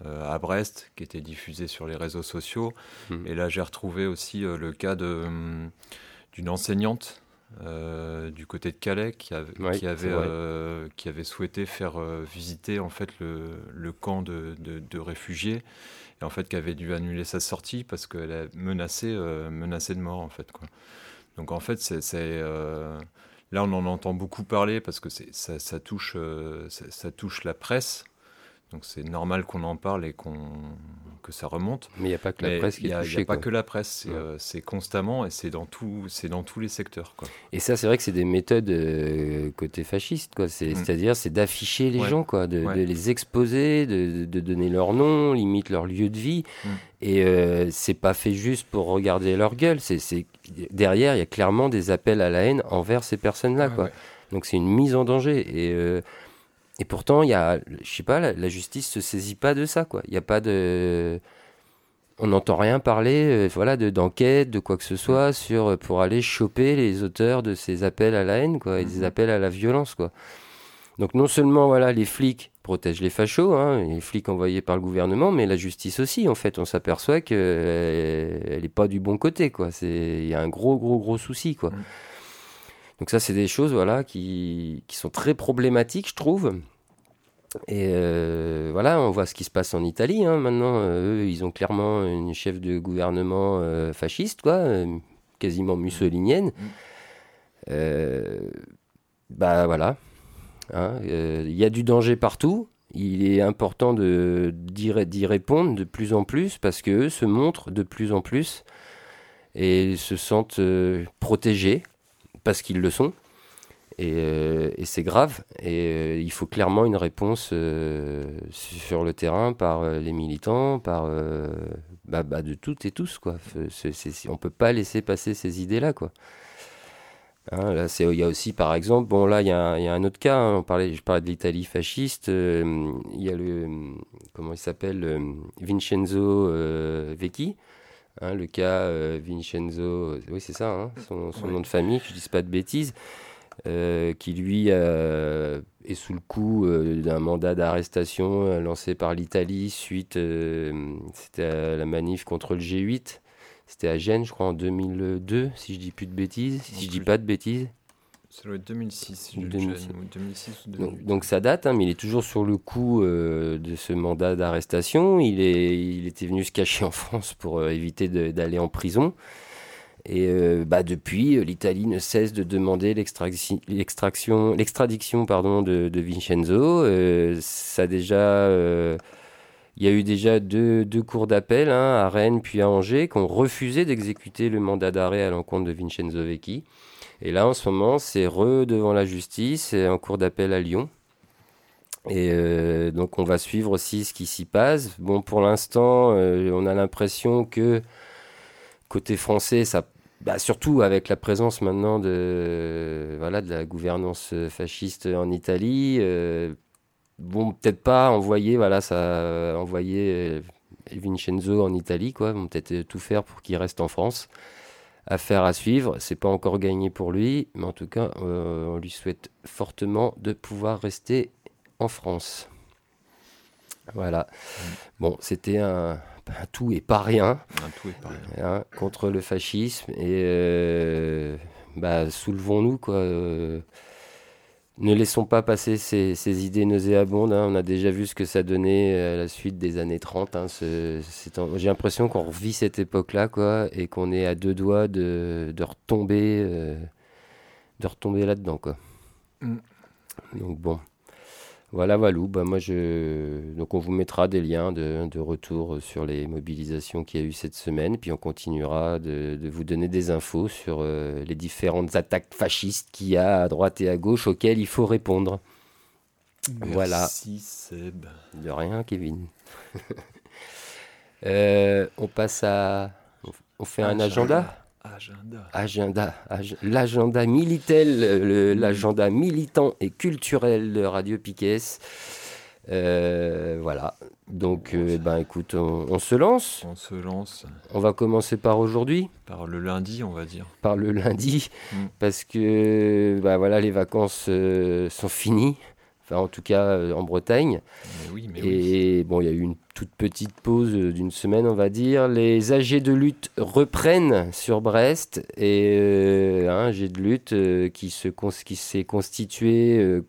euh, à Brest, qui étaient diffusés sur les réseaux sociaux. Mhm. Et là, j'ai retrouvé aussi euh, le cas d'une enseignante euh, du côté de Calais qui, avait- Ouais, qui avait, vrai. euh, qui avait souhaité faire euh, visiter en fait le, le camp de, de- de réfugiés et en fait qui avait dû annuler sa sortie parce qu'elle a menacé, menacé de mort en fait quoi. Donc en fait c'est, euh, là on en entend beaucoup parler parce que euh, ça touche la presse. Donc c'est normal qu'on en parle et qu'on, que ça remonte. Mais il n'y a pas que la Mais presse qui y est a, il y a pas quoi. que la presse, c'est, Ouais. euh, c'est constamment et c'est dans, tout, c'est dans tous les secteurs. Quoi. Et ça, c'est vrai que c'est des méthodes euh, côté fasciste, Mm. C'est-à-dire, c'est d'afficher les Ouais. gens, quoi, de, Ouais. de les exposer, de, de donner leur nom, limite leur lieu de vie. Mm. Et euh, c'est pas fait juste pour regarder leur gueule. C'est, derrière, il y a clairement des appels à la haine envers ces personnes-là, quoi. Donc c'est une mise en danger. Et euh, et pourtant, il y a, je sais pas, la, la justice se saisit pas de ça, quoi. Il n'y a pas de on n'entend rien parler, euh, voilà, de d'enquête, de quoi que ce soit, sur euh, pour aller choper les auteurs de ces appels à la haine, quoi, et des Mhm. appels à la violence, quoi. Donc non seulement voilà, les flics protègent les fachos, hein, les flics envoyés par le gouvernement, mais la justice aussi. En fait, on s'aperçoit que euh, elle est pas du bon côté, quoi. C'est il y a un gros, gros, gros souci, quoi. Mhm. Donc ça, c'est des choses, voilà, qui, qui sont très problématiques, je trouve. Et euh, voilà, on voit ce qui se passe en Italie. hein. Maintenant, euh, eux, ils ont clairement une chef de gouvernement euh, fasciste, quoi, quasiment mussolinienne. Euh, bah voilà. Hein, Il y a du danger partout. Il est important d'y ré- d'y répondre de plus en plus parce qu'eux se montrent de plus en plus et se sentent protégés parce qu'ils le sont. Et, euh, c'est grave. Et euh, il faut clairement une réponse euh, sur le terrain par les militants, par bah, bah, de toutes et tous. Quoi. C'est- on peut pas laisser passer ces idées-là. Hein, là, il y a aussi, par exemple, bon là, il y, a un- autre cas. hein, on parlait, je parlais de l'Italie fasciste. il y a le comment il s'appelle, Vincenzo Vecchi. Hein, le cas euh, Vincenzo, oui c'est ça, hein, son, son Ouais. nom de famille, que je dise pas de bêtises, euh, qui lui euh, est sous le coup euh, d'un mandat d'arrestation euh, lancé par l'Italie suite, euh, c'était à la manif contre le G8. C'était à Gênes, je crois, en 2002, si je dis plus de bêtises, si je dis pas de bêtises. Ça doit être 2006, je- 2006. je- ou 2006 ou Donc, 2008. donc ça date, hein, mais il est toujours sur le coup euh, de ce mandat d'arrestation. Il, est, il était venu se cacher en France pour euh, éviter d'aller en prison. Et euh, bah, depuis, l'Italie ne cesse de demander pardon, de, de Vincenzo. Ça a déjà, il y a eu déjà deux, deux cours d'appel hein, à Rennes puis à Angers qui ont refusé d'exécuter le mandat d'arrêt à l'encontre de Vincenzo Vecchi. Et là, en ce moment, c'est re devant la justice, et en cours d'appel à Lyon. Et euh, donc, on va suivre aussi ce qui s'y passe. Bon, pour l'instant, euh, on a l'impression que côté français, ça, bah, surtout avec la présence maintenant de, voilà, de la gouvernance fasciste en Italie, euh, vont peut-être pas envoyer, voilà, ça, envoyer Vincenzo en Italie, quoi. Vont peut-être tout faire pour qu'il reste en France. Affaire à suivre, c'est pas encore gagné pour lui, mais en tout cas, euh, on lui souhaite fortement de pouvoir rester en France. Voilà. Bon, c'était un, un tout et pas rien Un tout est pareil. hein, contre le fascisme et euh, bah, soulevons-nous quoi. euh, ne laissons pas passer ces, ces idées nauséabondes. hein. On a déjà vu ce que ça donnait à la suite des années 30. hein. J'ai l'impression qu'on revit cette époque-là quoi, et qu'on est à deux doigts de, de retomber, euh, de retomber là-dedans. Quoi. Mm. Donc bon. Voilà, Walou. Bah, moi, je... Donc, on vous mettra des liens de, de retour sur les mobilisations qu'il y a eu cette semaine. Puis, on continuera de, de vous donner des infos sur euh, les différentes attaques fascistes qu'il y a à droite et à gauche auxquelles il faut répondre. Voilà. Seb. De rien, Kevin. [laughs] Euh, on passe à. On fait un agenda? Agenda. Agenda, ag- l'agenda militel, l'agenda militant et culturel de Radio Piquet. Euh, voilà. Donc, euh, ben, écoute, on, on se lance. On se lance On va commencer par aujourd'hui, par le lundi, on va dire. par le lundi, Mm. parce que, bah, voilà, les vacances euh, sont finies. Enfin, en tout cas, euh, en Bretagne. Mais oui, mais oui. Et bon, il y a eu une toute petite pause euh, d'une semaine, on va dire. Les AG de lutte reprennent sur Brest. Et euh, un AG de lutte qui se qui s'est constitué,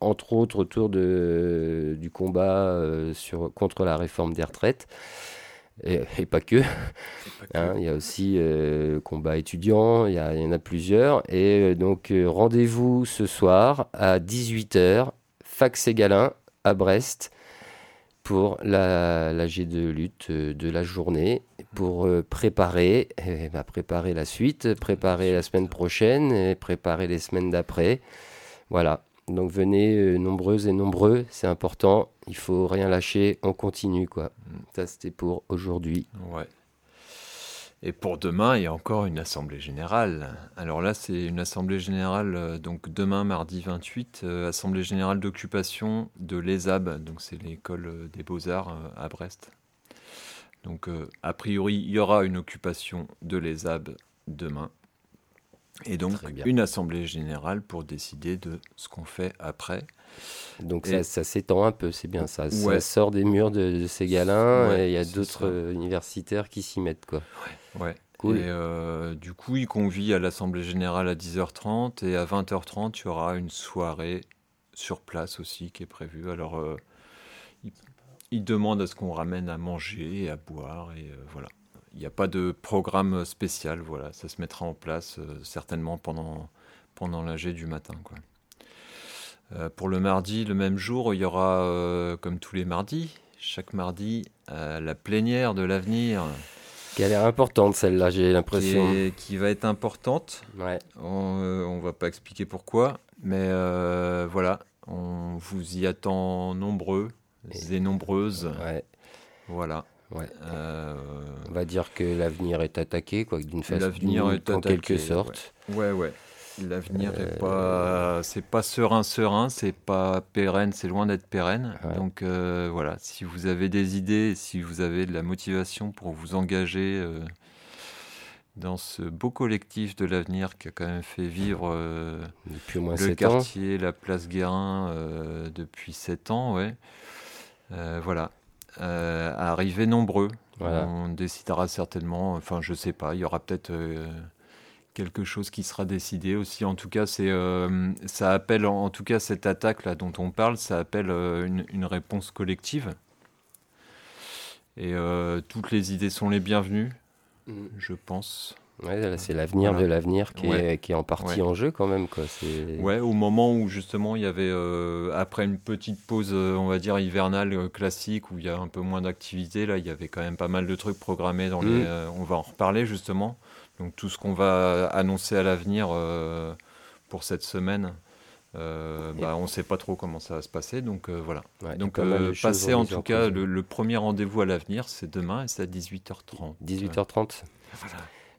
entre autres, autour de, du combat sur, contre la réforme des retraites. Et, et pas que. Hein, il y a aussi euh, combat étudiant, il y, en a plusieurs. Et donc, euh, rendez-vous ce soir à 18h, Fax et Galin à Brest, pour la, la G de lutte euh, de la journée, pour euh, préparer, eh ben, préparer la suite, préparer la semaine prochaine et préparer les semaines d'après. Voilà. Donc venez euh, nombreuses et nombreux, c'est important. Il faut rien lâcher, on continue quoi. Ça c'était pour aujourd'hui. Et pour demain, il y a encore une assemblée générale. Alors là, c'est une assemblée générale, euh, donc demain, mardi 28, euh, assemblée générale d'occupation de l'ESAB, donc c'est l'école euh, des beaux-arts euh, à Brest. Donc, euh, a priori, il y aura une occupation de l'ESAB demain. Et donc, une assemblée générale pour décider de ce qu'on fait après. Donc Et- ça, ça s'étend un peu, c'est bien ça. Ça sort des murs de, de ces galins Ouais, et il y a d'autres universitaires qui s'y mettent. quoi. Ouais. Cool. Et euh, du coup, il convie à l'Assemblée Générale à 10h30 et à 20h30, il y aura une soirée sur place aussi qui est prévue. Alors, euh, il, il demande à ce qu'on ramène à manger et à boire et euh, voilà. Il n'y a pas de programme spécial, voilà. Ça se mettra en place euh, certainement pendant, pendant l'AG du matin, quoi. Euh, pour le mardi, le même jour, il y aura, euh, comme tous les mardis, chaque mardi, euh, la plénière de l'avenir Qui a l'air importante celle-là, j'ai l'impression. qui va être importante. Ouais. On, euh, on va pas expliquer pourquoi, mais euh, voilà, on vous y attend nombreux et, nombreuses. Ouais. Voilà. Ouais. Euh, On va dire que l'avenir est attaqué, quoi, d'une façon, en quelque sorte. ouais, ouais. L'avenir Euh, est pas, c'est pas serein, serein, c'est pas pérenne, c'est loin d'être pérenne. Ouais. Donc euh, voilà, si vous avez des idées, si vous avez de la motivation pour vous engager euh, dans ce beau collectif de l'avenir qui a quand même fait vivre euh, Depuis au moins le 7 ans. quartier, la place Guérin euh, depuis 7 ans, ouais. Euh, voilà. Euh, à arriver nombreux. Voilà. On décidera certainement, enfin je sais pas, il y aura peut-être euh, quelque chose qui sera décidé aussi. En tout cas, c'est euh, ça appelle, en, en tout cas cette attaque là dont on parle, ça appelle euh, une, une réponse collective. Et euh, toutes les idées sont les bienvenues, Mm. je pense. Ouais, c'est l'avenir Voilà. de l'avenir qui, Ouais. est, qui est en partie Ouais. en jeu quand même. Quoi. Ouais, au moment où justement il y avait, euh, après une petite pause, on va dire hivernale classique, où il y a un peu moins d'activité, là il y avait quand même pas mal de trucs programmés dans les. Mm. euh, on va en reparler justement. Donc tout ce qu'on va annoncer à l'avenir euh, pour cette semaine, euh, bah, on ne sait pas trop comment ça va se passer. Donc euh, voilà. Ouais, Donc euh, passer en tout cas, le, le premier rendez-vous à l'avenir, c'est demain et c'est à 18h30. 18h30 Voilà.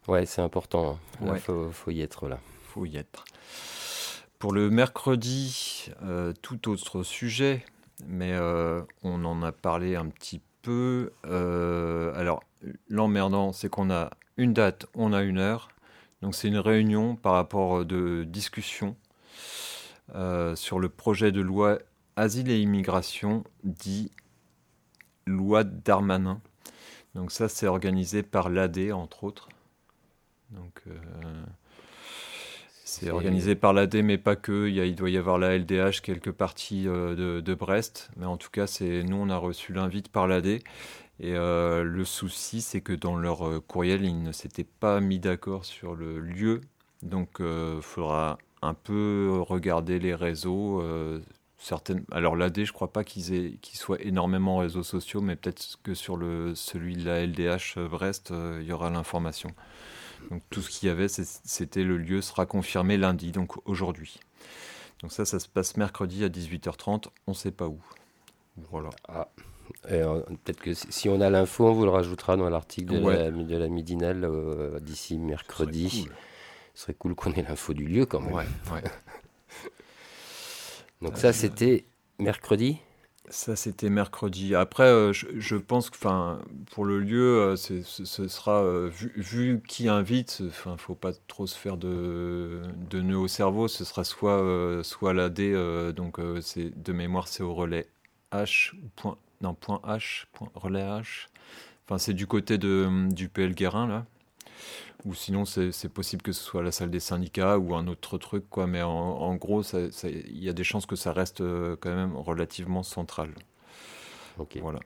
Ouais, c'est important. Il Ouais. faut, faut y être là. faut y être. Pour le mercredi, tout autre sujet, mais on en a parlé un petit peu. Alors, l'emmerdant, c'est qu'on a une date, on a une heure. Donc, c'est une réunion par rapport de discussion euh, sur le projet de loi Asile et Immigration, dit loi Darmanin. Donc, ça, c'est organisé par l'AD, entre autres. Donc, euh, c'est organisé par l'AD, mais pas que. Il, y a- il doit y avoir la LDH, quelques parties euh, de, de Brest. Mais en tout cas, c'est nous, on a reçu l'invite par l'AD. Et euh, le souci, c'est que dans leur euh, courriel, ils ne s'étaient pas mis d'accord sur le lieu. Donc, il faudra un peu regarder les réseaux. euh, certaines... Alors, l'AD, je crois pas qu'ils aient... soient énormément réseaux sociaux, mais peut-être que sur celui de la LDH Brest, euh, il y aura l'information. Donc tout ce qu'il y avait, c'était le lieu sera confirmé lundi, donc aujourd'hui. Donc ça, ça se passe mercredi à 18h30, on ne sait pas où. Voilà. Et, euh, Peut-être que si si on a l'info, on vous le rajoutera dans l'article de, Ouais. la, de la midinale euh, d'ici mercredi. Ce serait cool qu'on ait l'info du lieu quand même. cool. Ouais, ouais. [laughs] Donc Euh, ça, c'était mercredi? Ça, c'était mercredi. Après, euh, je, je pense que pour le lieu, euh, ce, ce sera, euh, vu, vu qui invite, il ne faut pas trop se faire de, de nœuds au cerveau. Ce sera soit, euh, soit l'AD, euh, donc euh, c'est de mémoire, c'est au relais H, ou point, non, point H, point, relais H. Enfin, c'est du côté de, du PL Guérin, là. Ou sinon, c'est possible que ce soit la salle des syndicats ou un autre truc, quoi. Mais en, en gros, il y a des chances que ça reste euh, quand même relativement central. Ok. Voilà.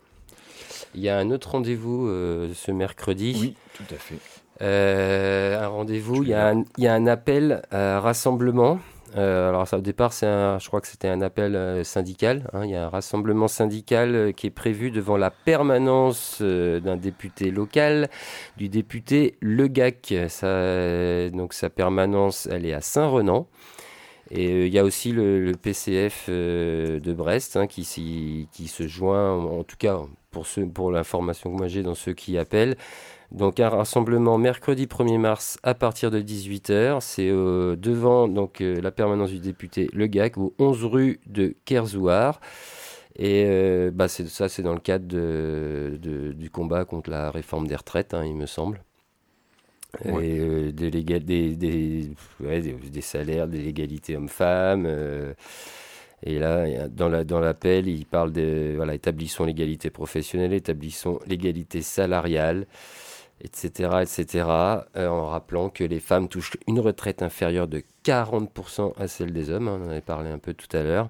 Il y a un autre rendez-vous euh, ce mercredi. Oui, tout à fait. Euh, un rendez-vous, il y, a un, il y a un appel à rassemblement. Euh, alors ça, au départ, c'est je crois que c'était un appel euh, syndical. hein. Il y a un rassemblement syndical euh, qui est prévu devant la permanence d'un député local, du député Le Gac. Ça, donc sa permanence, elle est à Saint-Renan. Et il y a aussi le, PCF de Brest hein, qui, se joint, en tout cas pour l'information que moi j'ai dans ceux qui appellent. Donc un rassemblement mercredi 1er mars à partir de 18h. C'est euh, devant donc, euh, la permanence du député Le Gac, au 11 rue de Kerzouar. Et euh, bah, ça, c'est dans le cadre de- de- du combat contre la réforme des retraites, hein, il me semble. Ouais. Et euh, des, des, des, ouais, des, des salaires, des légalités hommes-femmes. euh, et là, dans, la, dans l'appel, il parle de voilà, établissons l'égalité professionnelle, établissons l'égalité salariale, etc., etc., euh, en rappelant que les femmes touchent une retraite inférieure de 40% à celle des hommes. hein, on en avait parlé un peu tout à l'heure.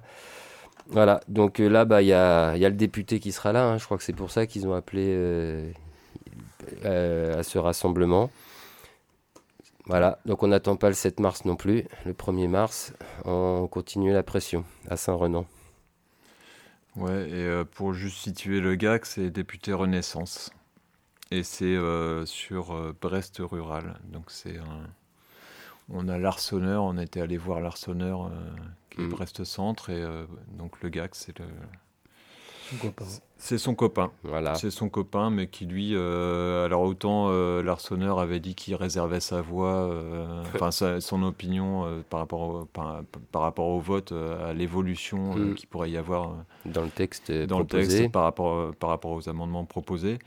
Voilà, donc euh, là, bah, il y, a, y a le député qui sera là. hein, je crois que c'est pour ça qu'ils ont appelé euh, à ce rassemblement. Voilà, donc on n'attend pas le 7 mars non plus. Le 1er mars, on continue la pression à Saint-Renan. Ouais, et pour juste situer le GAC, c'est député Renaissance. Et c'est euh, sur euh, Brest rural. Donc c'est un... On a l'Arseneur, on était allé voir l'Arseneur euh, qui est Mhm. Brest Centre. Et euh, donc le GAC, c'est le... Son copain. C'est son copain. Voilà. C'est son copain, mais qui lui, euh, alors autant euh, l'Arseneur avait dit qu'il réservait sa voix, [laughs] enfin son opinion euh, par rapport au, par, par rapport au vote, euh, à l'évolution euh, Mm. qu'il pourrait y avoir euh, Dans le texte dans le texte par rapport, euh, par rapport aux amendements proposés.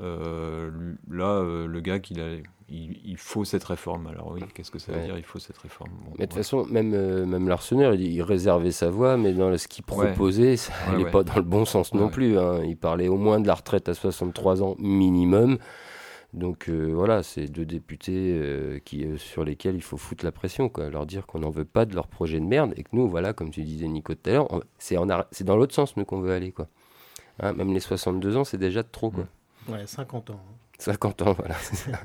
Euh, là, euh, le gars, qu'il a, il, il faut cette réforme. Alors oui, qu'est-ce que ça veut Ouais. dire Il faut cette réforme? Bon, Mais de toute ouais. façon, même, euh, même l'Arseneur, il, il réservait sa voix, mais dans ce qu'il Ouais. proposait, ça Ouais, n'allait ouais. pas dans le bon sens non plus. hein. Il parlait au moins de la retraite à 63 ans minimum. Donc euh, voilà, c'est deux députés euh, qui, sur lesquels il faut foutre la pression, quoi. leur dire qu'on n'en veut pas de leur projet de merde et que nous, voilà, comme tu disais Nico tout à l'heure, c'est dans l'autre sens nous qu'on veut aller. Quoi. Hein, même les 62 ans, c'est déjà de trop. Quoi. Ouais, 50 ans. hein. 50 ans, voilà.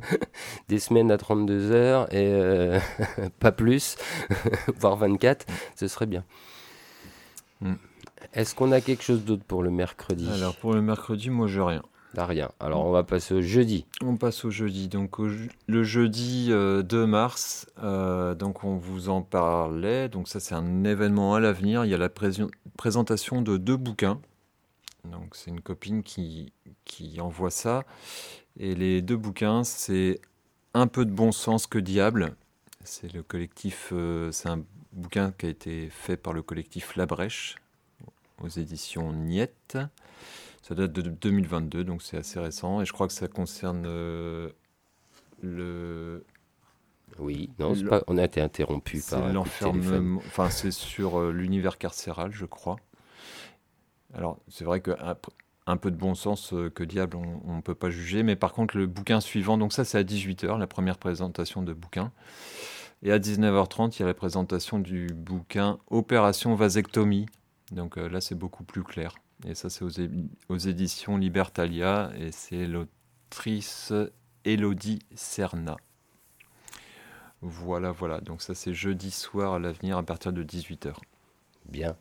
[laughs] Des semaines à 32 heures et euh, [laughs] pas plus, [laughs] voire 24, ce serait bien. Mm. Est-ce qu'on a quelque chose d'autre pour le mercredi? Alors pour le mercredi, moi, j'ai rien. Là, rien. Alors, on va passer au jeudi. On passe au jeudi. Donc au je- le jeudi euh, 2 mars, euh, donc on vous en parlait. Donc ça c'est un événement à l'avenir. Il y a la prés- présentation de deux bouquins. Donc c'est une copine qui, qui envoie ça. Et les deux bouquins, c'est Un peu de bon sens que diable. C'est le collectif, euh, c'est un bouquin qui a été fait par le collectif La Brèche aux éditions Niette. Ça date de 2022, donc c'est assez récent. Et je crois que ça concerne euh, le, Oui, non, c'est Le- pas... on a été interrompu par l'enfermement. Enfin, c'est sur euh, l'univers carcéral, je crois. Alors, c'est vrai que ap- un peu de bon sens, euh, que diable, on ne peut pas juger. Mais par contre, le bouquin suivant, donc ça, c'est à 18h, la première présentation de bouquin. Et à 19h30, il y a la présentation du bouquin Opération Vasectomie. Donc euh, là, c'est beaucoup plus clair. Et ça, c'est aux éditions Libertalia. Et c'est l'autrice Elodie Serna. Voilà, voilà. Donc ça, c'est jeudi soir à l'avenir à partir de 18h. Bien.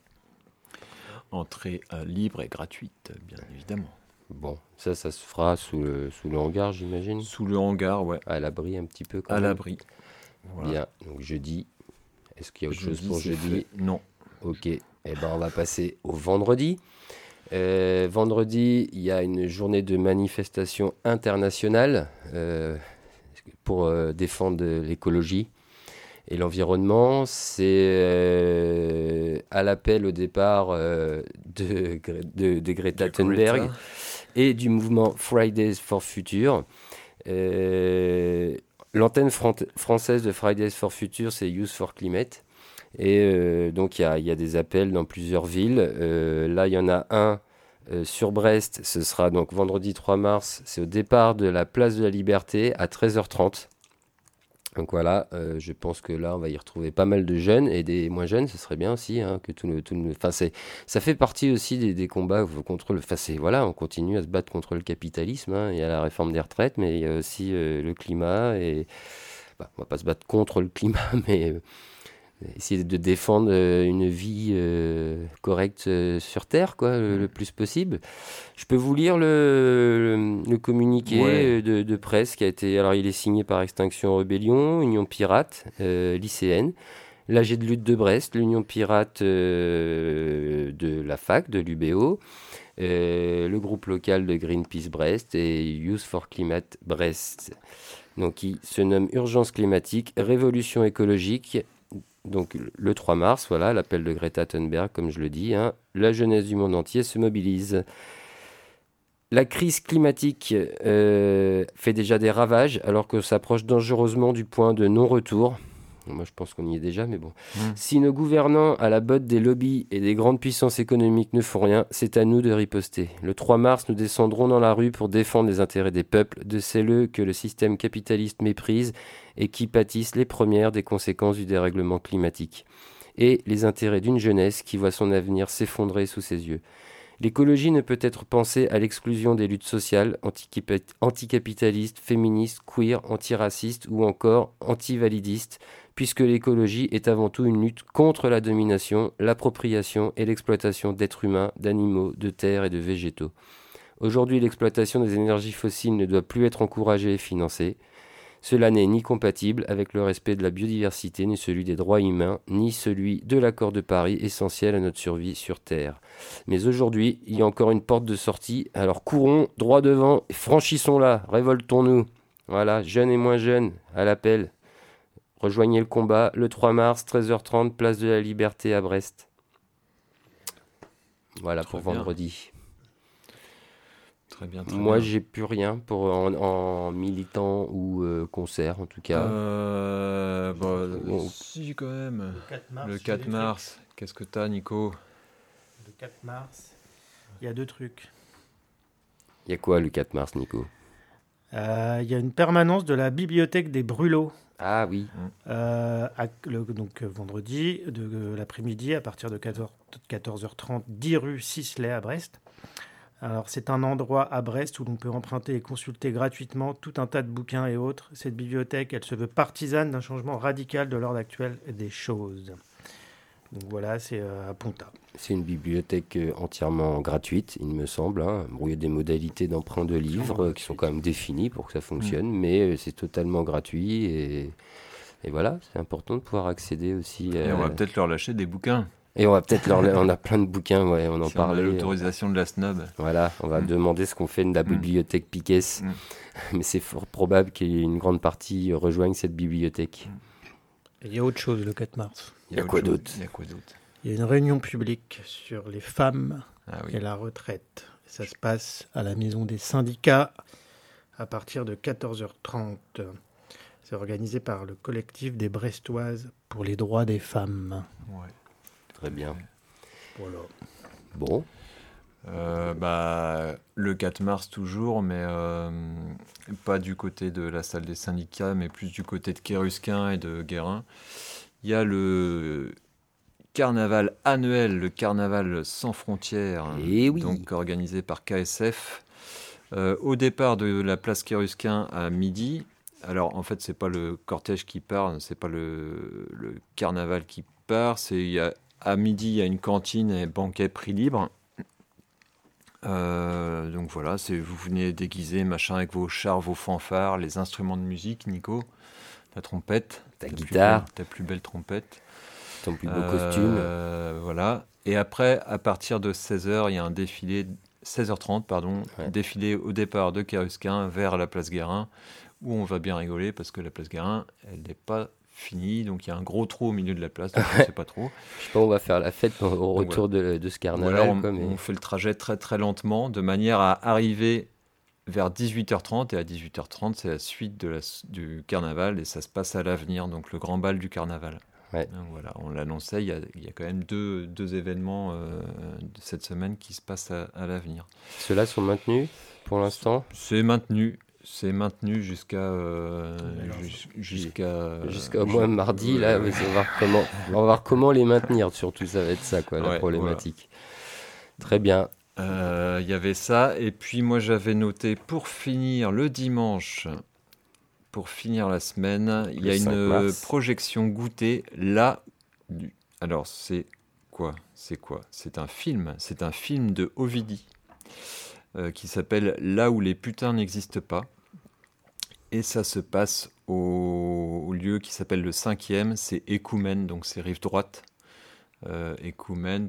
Entrée euh, libre et gratuite, bien évidemment. Bon, ça, ça se fera sous le, sous le hangar, j'imagine. Sous le hangar, ouais, À l'abri un petit peu. Quand à l'abri. Voilà. Bien. Donc, jeudi. Est-ce qu'il y a autre chose pour jeudi fait. Non. Ok, eh ben, on va passer au vendredi. Euh, vendredi, il y a une journée de manifestation internationale euh, pour euh, défendre l'écologie et l'environnement. C'est euh, à l'appel au départ euh, de, Gre- de, de Greta Thunberg et du mouvement Fridays for Future. Euh, L'antenne fran- française de Fridays for Future, c'est Youth for Climate. Et donc, il y a, il y a des appels dans plusieurs villes. Là, il y en a un euh, sur Brest. Ce sera donc vendredi 3 mars. C'est au départ de la place de la Liberté à 13h30. Donc voilà, euh, je pense que là, on va y retrouver pas mal de jeunes et des moins jeunes. Ce serait bien aussi hein, que tout le, tout le- ça fait partie aussi des, des combats contre le. Enfin, voilà, on continue à se battre contre le capitalisme. hein. Il y a la réforme des retraites, mais il y a aussi euh, le climat et bah, on va pas se battre contre le climat, [laughs] mais euh, essayer de défendre euh, une vie euh, correcte euh, sur Terre, quoi, le, le plus possible. Je peux vous lire le, le, le communiqué Ouais. de, de presse qui a été. Alors, il est signé par Extinction Rebellion, Union Pirate, euh, lycéenne, l'AG de lutte de Brest, l'Union Pirate de la fac, de l'UBO, le groupe local de Greenpeace Brest et Youth for Climate Brest. Donc, qui se nomme Urgence climatique, révolution écologique donc le 3 mars, voilà, l'appel de Greta Thunberg, comme je le dis, hein, la jeunesse du monde entier se mobilise. La crise climatique euh, fait déjà des ravages alors que s'approche dangereusement du point de non-retour. Moi, je pense qu'on y est déjà, mais bon. Mm. Si nos gouvernants, à la botte des lobbies et des grandes puissances économiques, ne font rien, c'est à nous de riposter. Le 3 mars, nous descendrons dans la rue pour défendre les intérêts des peuples, de celles que le système capitaliste méprise et qui pâtissent les premières des conséquences du dérèglement climatique. Et les intérêts d'une jeunesse qui voit son avenir s'effondrer sous ses yeux. L'écologie ne peut être pensée à l'exclusion des luttes sociales, anticapitalistes, féministes, queer, antiracistes ou encore antivalidistes, puisque l'écologie est avant tout une lutte contre la domination, l'appropriation et l'exploitation d'êtres humains, d'animaux, de terres et de végétaux. Aujourd'hui, l'exploitation des énergies fossiles ne doit plus être encouragée et financée. Cela n'est ni compatible avec le respect de la biodiversité, ni celui des droits humains, ni celui de l'accord de Paris, essentiel à notre survie sur Terre. Mais aujourd'hui, il y a encore une porte de sortie, alors courons droit devant et franchissons-la, révoltons-nous. Voilà, jeunes et moins jeunes, à l'appel. Rejoignez le combat le 3 mars, 13h30, place de la Liberté à Brest. Voilà Très pour bien. vendredi. Très bien. très Moi, j'ai plus rien pour en, en militant ou euh, concert, en tout cas. Euh, bah, Bon. si, quand même. Le 4 mars, Le il y a 4 des mars, qu'est-ce que t'as, Nico? Le 4 mars, il y a deux trucs. Il y a quoi le 4 mars, Nico? Euh, Il y a une permanence de la bibliothèque des Brûlots. Ah oui, Euh, à- donc vendredi, de, euh, l'après-midi, à partir de 14, 14h30, 10 rue Sisley à Brest. Alors, c'est un endroit à Brest où l'on peut emprunter et consulter gratuitement tout un tas de bouquins et autres. Cette bibliothèque, elle se veut partisane d'un changement radical de l'ordre actuel des choses. Donc voilà, c'est euh, à Ponta. c'est une bibliothèque euh, entièrement gratuite, il me semble. hein. Bon, il y a des modalités d'emprunt de livres euh, qui sont quand même définies pour que ça fonctionne, mais euh, c'est totalement gratuit. Et, et voilà, c'est important de pouvoir accéder aussi. Et on va peut-être leur lâcher des bouquins. et on va peut-être leur... On a plein de bouquins, ouais, on en si on a parlait. l'autorisation de la snob. Voilà, on va Mm. demander ce qu'on fait de la Mm. bibliothèque Piquet. Mm. [laughs] Mais c'est fort probable qu'il y ait une grande partie rejoigne cette bibliothèque. Il y a autre chose le 4 mars. Il y a quoi d'autre Il y a quoi d'autre Il y a une réunion publique sur les femmes Ah oui. et la retraite. Ça se passe à la maison des syndicats à partir de 14h30. C'est organisé par le collectif des Brestoises pour les droits des femmes. Ouais. Très bien. Voilà. Bon, Euh, bah, le 4 mars toujours, mais euh, pas du côté de la salle des syndicats, mais plus du côté de Kérusquin et de Guérin. Il y a le carnaval annuel, le carnaval sans frontières, Eh oui. donc organisé par KSF. Euh, au départ de la place Kérusquin à midi. Alors en fait, c'est pas le cortège qui part, c'est pas le, le carnaval qui part. C'est il y a- à midi, il y a une cantine et banquet prix libre. Euh, donc voilà, c'est vous venez déguisé machin avec vos chars, vos fanfares, les instruments de musique, Nico, ta trompette, Ta guitare. belle- ta plus belle trompette. ton plus beau Euh, costume. Voilà. Et après, à partir de 16h, il y a un défilé, 16h30, pardon, Ouais. défilé au départ de Carusquin vers la place Guérin, où on va bien rigoler parce que la place Guérin, elle n'est pas finie. Donc il y a un gros trou au milieu de la place, donc on ne sait pas trop. Je sais pas, on va faire la fête au Donc, retour de, de ce carnaval. on, quoi, mais- on fait le trajet très très lentement, de manière à arriver vers 18h30. Et à 18h30, c'est la suite de la, du carnaval et ça se passe à l'avenir, donc le grand bal du carnaval. Ouais. Voilà, on l'annonçait, il y a, il y a quand même deux, deux événements euh, de cette semaine qui se passent à, à l'avenir. Ceux-là sont maintenus pour l'instant? C'est maintenu, c'est maintenu jusqu'à euh, jus- jusqu'à Jusqu'au moins ju- mardi, là, ouais. on va voir comment, on va voir comment les maintenir. Surtout, ça va être ça, quoi, la Ouais, problématique. Très bien. Euh, Il y avait ça, et puis moi j'avais noté pour finir le dimanche, pour finir la semaine, il y a Le 5 une mars. projection goûtée là. du- Alors c'est quoi C'est quoi? C'est un film, c'est un film de Ovidi euh, qui s'appelle Là où les putains n'existent pas. Et ça se passe au, lieu qui s'appelle le cinquième, c'est Écoumène, donc c'est rive droite. Euh,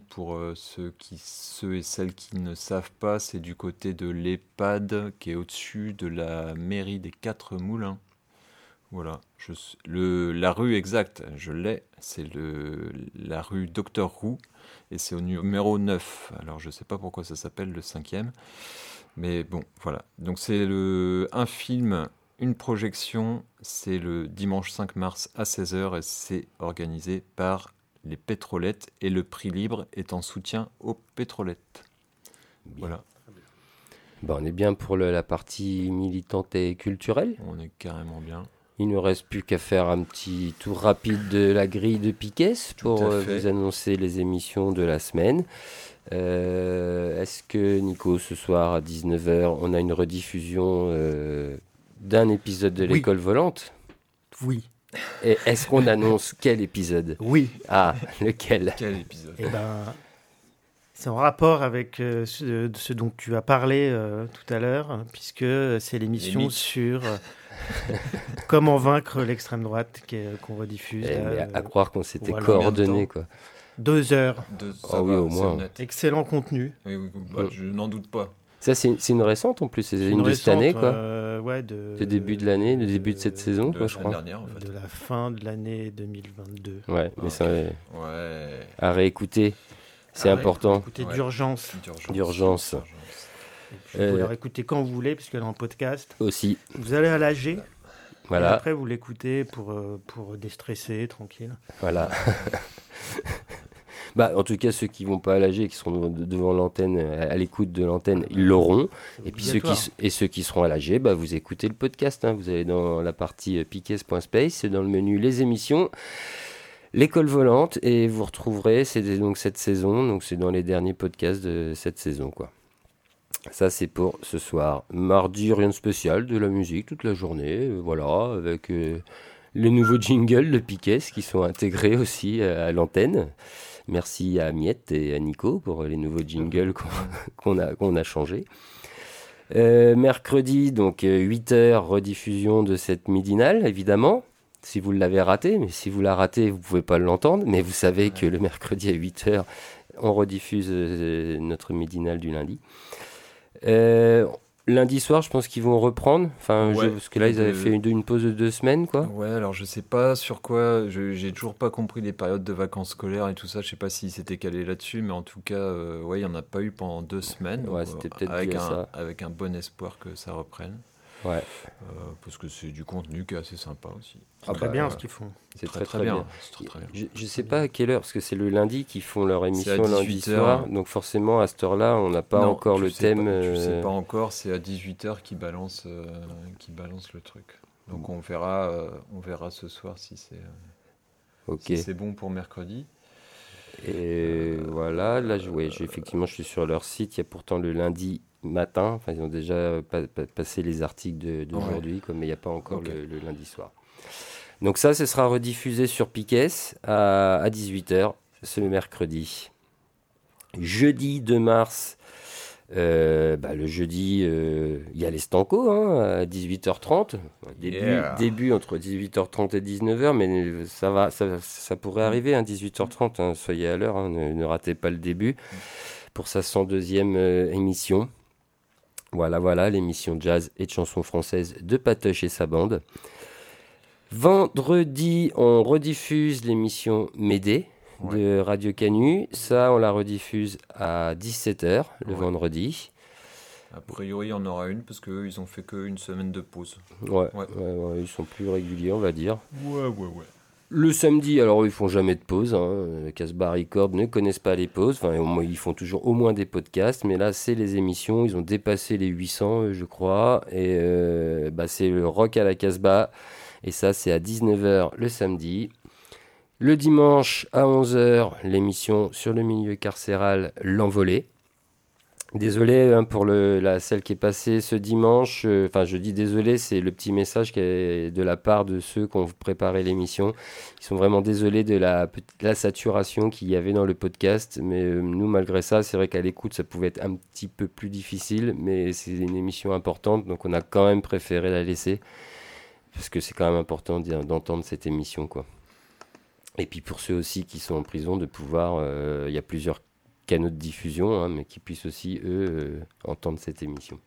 pour euh, ceux, qui, ceux et celles qui ne savent pas, c'est du côté de l'EHPAD qui est au-dessus de la mairie des Quatre Moulins, Voilà. Le, la rue exacte, je l'ai, c'est la rue Docteur Roux, et c'est au numéro 9. Alors je sais pas pourquoi ça s'appelle le cinquième, mais bon, voilà. Donc c'est un film, une projection, c'est le dimanche 5 mars à 16h, et c'est organisé par les pétrolettes, et le prix libre est en soutien aux pétrolettes. Voilà, Bah, on est bien pour le- la partie militante et culturelle. on est carrément bien. Il ne reste plus qu'à faire un petit tour rapide de la grille de Piquet pour euh, vous annoncer les émissions de la semaine. Euh, Est-ce que Nico, ce soir à 19h, on a une rediffusion euh, d'un épisode de Oui. l'école volante Oui, Et est-ce qu'on annonce quel épisode? Oui. Ah, lequel? Quel épisode? Et ben, c'est en rapport avec euh, ce, ce dont tu as parlé euh, tout à l'heure, puisque c'est l'émission sur euh, [laughs] comment vaincre l'extrême droite qu'on rediffuse. Eh, là, mais à, à euh, croire qu'on s'était voilà. de quoi. deux heures, De- Ah ça oui, va, au c'est moins. honnête. excellent contenu. Oui, oui, bah, Mm. je n'en doute pas. Ça, c'est une récente en plus, c'est une, de cette année, quoi. euh, ouais, de, Le début de l'année, le début de cette saison, De quoi, je crois. dernière, en fait. de la fin de l'année 2022. Ouais, mais ça, Ouais. à réécouter, c'est important. Écoutez, Ouais. d'urgence. D'urgence. Et puis, Euh, Vous la réécoutez quand vous voulez, puisqu'elle est en podcast. Aussi, Vous allez à l'AG. Et voilà, après, vous l'écoutez pour, euh, pour déstresser, tranquille. voilà. [laughs] bah, en tout cas, ceux qui vont pas à l'AG, qui seront devant, l'antenne, à à l'écoute de l'antenne, ils l'auront. Et puis ceux qui, et ceux qui seront à l'AG, bah, vous écoutez le podcast. hein. Vous allez dans la partie euh, piquet.space, c'est dans le menu les émissions, l'école volante, et vous retrouverez, c'est donc cette saison, donc c'est dans les derniers podcasts de cette saison, quoi. Ça, c'est pour ce soir. Mardi, rien de spécial, de la musique toute la journée, euh, voilà, avec euh, les nouveaux jingles de Piquet qui sont intégrés aussi euh, à l'antenne. Merci à Miette et à Nico pour les nouveaux jingles [laughs] qu'on a, qu'on a changés. Euh, mercredi, donc 8h, rediffusion de cette midinale, évidemment. Si vous l'avez raté, mais si vous la ratez, vous pouvez pas l'entendre. Mais vous savez que le mercredi à 8h, on rediffuse euh, notre midinale du lundi. Euh, lundi soir, je pense qu'ils vont reprendre. Enfin, je- parce que là, ils avaient de- fait une, une pause de deux semaines, quoi. Ouais, alors je sais pas sur quoi, j'ai toujours pas compris les périodes de vacances scolaires et tout ça, je sais pas s'ils s'étaient calés là-dessus, mais en tout cas, euh, ouais, il y en a pas eu pendant deux semaines. Ouais, c'était euh, peut-être avec un, ça. Avec un bon espoir que ça reprenne, Ouais, euh, parce que c'est du contenu qui est assez sympa aussi. Ah Très bah, bien ouais. ce qu'ils font. c'est très, très très, très bien. bien. c'est très, très bien. Je, je sais pas à quelle heure, parce que c'est le lundi qu'ils font leur émission lundi 18 heures. soir. Donc forcément, à cette heure-là, on n'a pas Non, encore le thème. pas- Tu sais euh, pas encore, c'est à 18h qui balance, euh, qui balance le truc. Donc on verra, euh, on verra ce soir si c'est euh, Ok. si c'est bon pour mercredi. Et voilà, là, je, ouais, effectivement, je suis sur leur site. Il y a pourtant le lundi matin. Enfin, ils ont déjà pa- pa- passé les articles d'aujourd'hui, quoi, mais il n'y a pas encore le, le lundi soir. Donc ça, ce sera rediffusé sur Piquet à, à 18h ce mercredi. Jeudi 2 mars, euh, bah, le jeudi, euh, il y a les Stanco hein, à 18h30. Début, Yeah. début entre 18h30 et 19h, mais ça, va, ça, ça pourrait arriver, hein, 18h30. hein, soyez à l'heure, hein, ne, ne ratez pas le début pour sa 102e euh, émission. Voilà, voilà, l'émission jazz et de chansons françaises de Patoche et sa bande. Vendredi, on rediffuse l'émission Médée de Radio Canu. Ça, on la rediffuse à 17h le Ouais. vendredi. A priori, il y en aura une parce qu'eux, ils ont fait qu'une semaine de pause. Ouais, ouais, ils sont plus réguliers, on va dire. Ouais, ouais, ouais. Le samedi, alors ils font jamais de pause. Hein. euh, Casbah Record ne connaissent pas les pauses. Enfin, ils font toujours au moins des podcasts. Mais là, c'est les émissions. Ils ont dépassé les 800, euh, je crois. Et euh, bah, c'est le rock à la Casbah. Et ça, c'est à 19h le samedi. Le dimanche à 11h, l'émission sur le milieu carcéral L'Envolée. Désolé hein, pour la, celle qui est passée ce dimanche. euh, Enfin, je dis désolé, c'est le petit message de la part de ceux qui ont préparé l'émission. Ils sont vraiment désolés de la, saturation qu'il y avait dans le podcast. Mais euh, nous, malgré ça, c'est vrai qu'à l'écoute, ça pouvait être un petit peu plus difficile. Mais c'est une émission importante, donc on a quand même préféré la laisser. Parce que c'est quand même important d'entendre cette émission, quoi. Et puis pour ceux aussi qui sont en prison, de pouvoir... euh, Il y a plusieurs canaux de diffusion, hein, mais qui puissent aussi, eux, euh, entendre cette émission.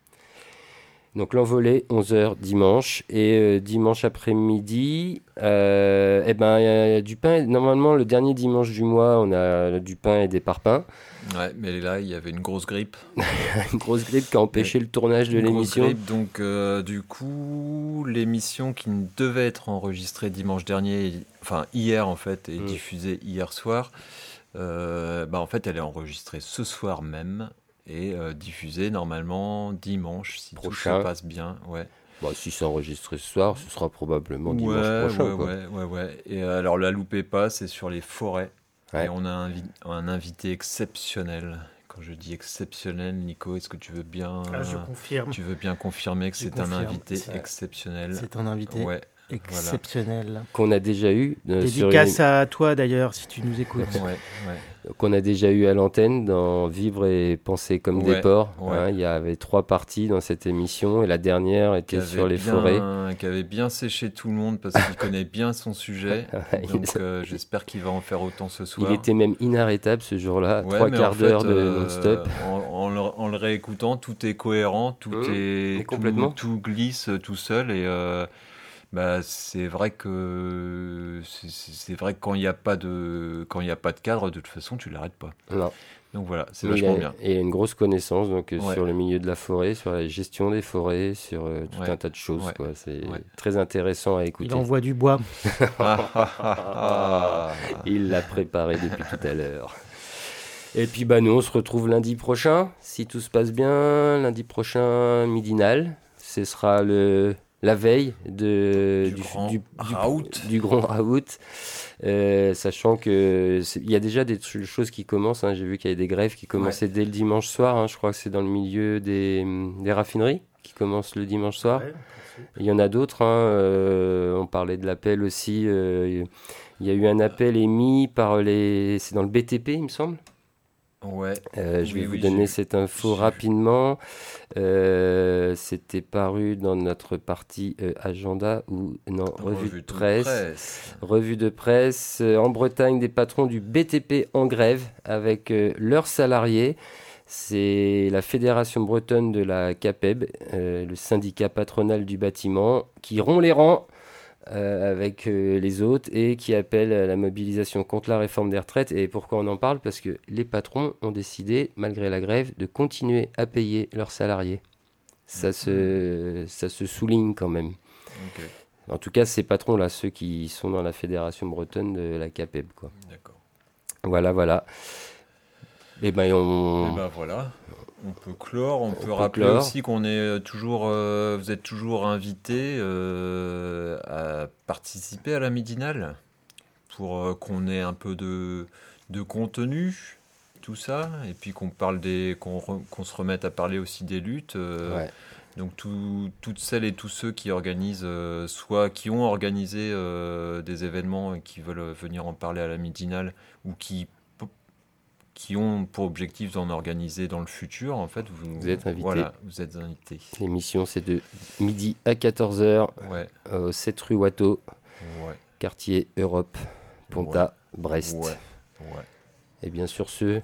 Donc l'envolée, 11h dimanche. Et euh, dimanche après-midi, euh, eh ben, il y a du pain. Normalement, le dernier dimanche du mois, on a du pain et des parpaings. Ouais, mais là, il y avait une grosse grippe. [laughs] Une grosse grippe qui a empêché le tournage de l'émission. grippe, donc euh, du coup, l'émission qui devait être enregistrée dimanche dernier, enfin hier en fait, et Mm. diffusée hier soir, euh, bah en fait, elle est enregistrée ce soir même et euh, diffusée normalement dimanche si Prochain. tout se passe bien. Ouais. Bon, si c'est enregistré ce soir, ce sera probablement dimanche ouais, prochain. ouais, quoi. ouais, ouais, ouais. Et euh, alors, la loupez pas, c'est sur les forêts. Ouais. Et on a un, vi- un invité exceptionnel. Quand je dis exceptionnel, Nico, est-ce que tu veux bien, Ah, je confirme. tu veux bien confirmer que c'est un invité exceptionnel? C'est un invité Ouais, exceptionnel. Qu'on a déjà eu. euh, sur Dédicace une- à toi d'ailleurs, si tu nous écoutes. ouais, ouais. qu'on a déjà eu à l'antenne dans Vivre et penser comme des porcs. ouais. hein. il y avait trois parties dans cette émission et la dernière était sur les bien- forêts. Qui avait bien séché tout le monde parce qu'il [laughs] connaît bien son sujet. [laughs] Donc, euh, j'espère qu'il va en faire autant ce soir. Il était même inarrêtable ce jour-là, Ouais, trois quarts d'heure de euh, non-stop. En, en le, en le réécoutant, tout est cohérent, tout Mmh, est mais tout- complètement. Tout, glisse tout seul et euh, bah, c'est vrai que c'est- vrai que quand il n'y a pas de quand il y a pas de cadre, de toute façon, tu l'arrêtes pas. Non. Donc voilà, c'est vachement a, bien. et il a une grosse connaissance donc, euh, Ouais. sur le milieu de la forêt, sur la gestion des forêts, sur euh, tout Ouais. un tas de choses. Ouais. quoi. C'est Ouais. très intéressant à écouter. Il envoie du bois. [laughs] [laughs] Il l'a préparé depuis tout à l'heure. Et puis bah nous on se retrouve lundi prochain, si tout se passe bien, lundi prochain midinal. Ce sera le la veille de, Du grand raout. [laughs] du grand raout. Euh, sachant que il y a déjà des choses qui commencent. hein. J'ai vu qu'il y avait des grèves qui commençaient dès le dimanche soir. hein. Je crois que c'est dans le milieu des, des raffineries qui commencent le dimanche soir. Ouais. Il y en a d'autres. hein, euh, on parlait de l'appel aussi. euh, il y a eu un appel émis par les. C'est dans le BTP, il me semble. Ouais. Euh, je vais Oui, vous oui, donner cette info rapidement. Euh, C'était paru dans notre partie euh, agenda ou non revue, de presse. Revue de presse en Bretagne des patrons du BTP en grève avec leurs salariés. C'est la fédération bretonne de la CAPEB, le syndicat patronal du bâtiment, qui rompt les rangs euh, avec euh, les autres et qui appelle à la mobilisation contre la réforme des retraites. Et pourquoi on en parle? Parce que les patrons ont décidé, malgré la grève, de continuer à payer leurs salariés. Ça se, ça se souligne quand même. En tout cas, ces patrons-là, ceux qui sont dans la fédération bretonne de la CAPEB. D'accord. Voilà, voilà. Et ben, on... Et ben voilà, on peut clore. On, peut peut rappeler clore. aussi qu'on est euh, toujours, euh, vous êtes toujours invité euh, à participer à la midinale pour euh, qu'on ait un peu de, de contenu, tout ça, et puis qu'on parle des, qu'on re- qu'on se remette à parler aussi des luttes. Ouais. Donc tout- toutes celles et tous ceux qui organisent, soit qui ont organisé des événements et qui veulent venir en parler à la midinale, ou qui qui ont pour objectif d'en organiser dans le futur, en fait, vous, Vous êtes invités. Voilà, vous êtes invités. L'émission, c'est de midi à 14h Ouais, au 7 rue Watteau, ouais, quartier Europe, Ponta, Brest. ouais, ouais, Et bien sur ce,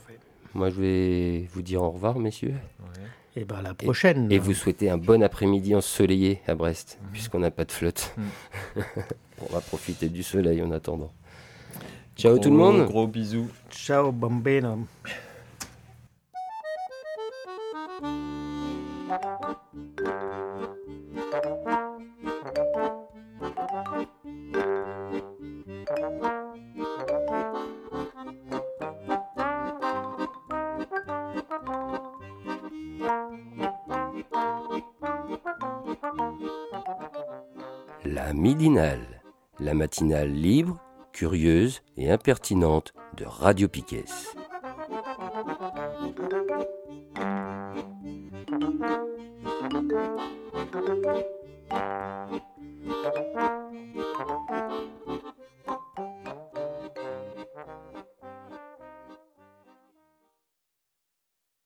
moi je vais vous dire au revoir, messieurs, ouais. Et ben la prochaine. et vous souhaiter un bon après-midi ensoleillé à Brest, Mhm. puisqu'on n'a pas de flotte. Mhm. [laughs] On va profiter du soleil en attendant. Ciao tout le monde Gros bisous. Ciao, bambino. La midinale, la matinale libre, curieuse et impertinente de Radio Piquet.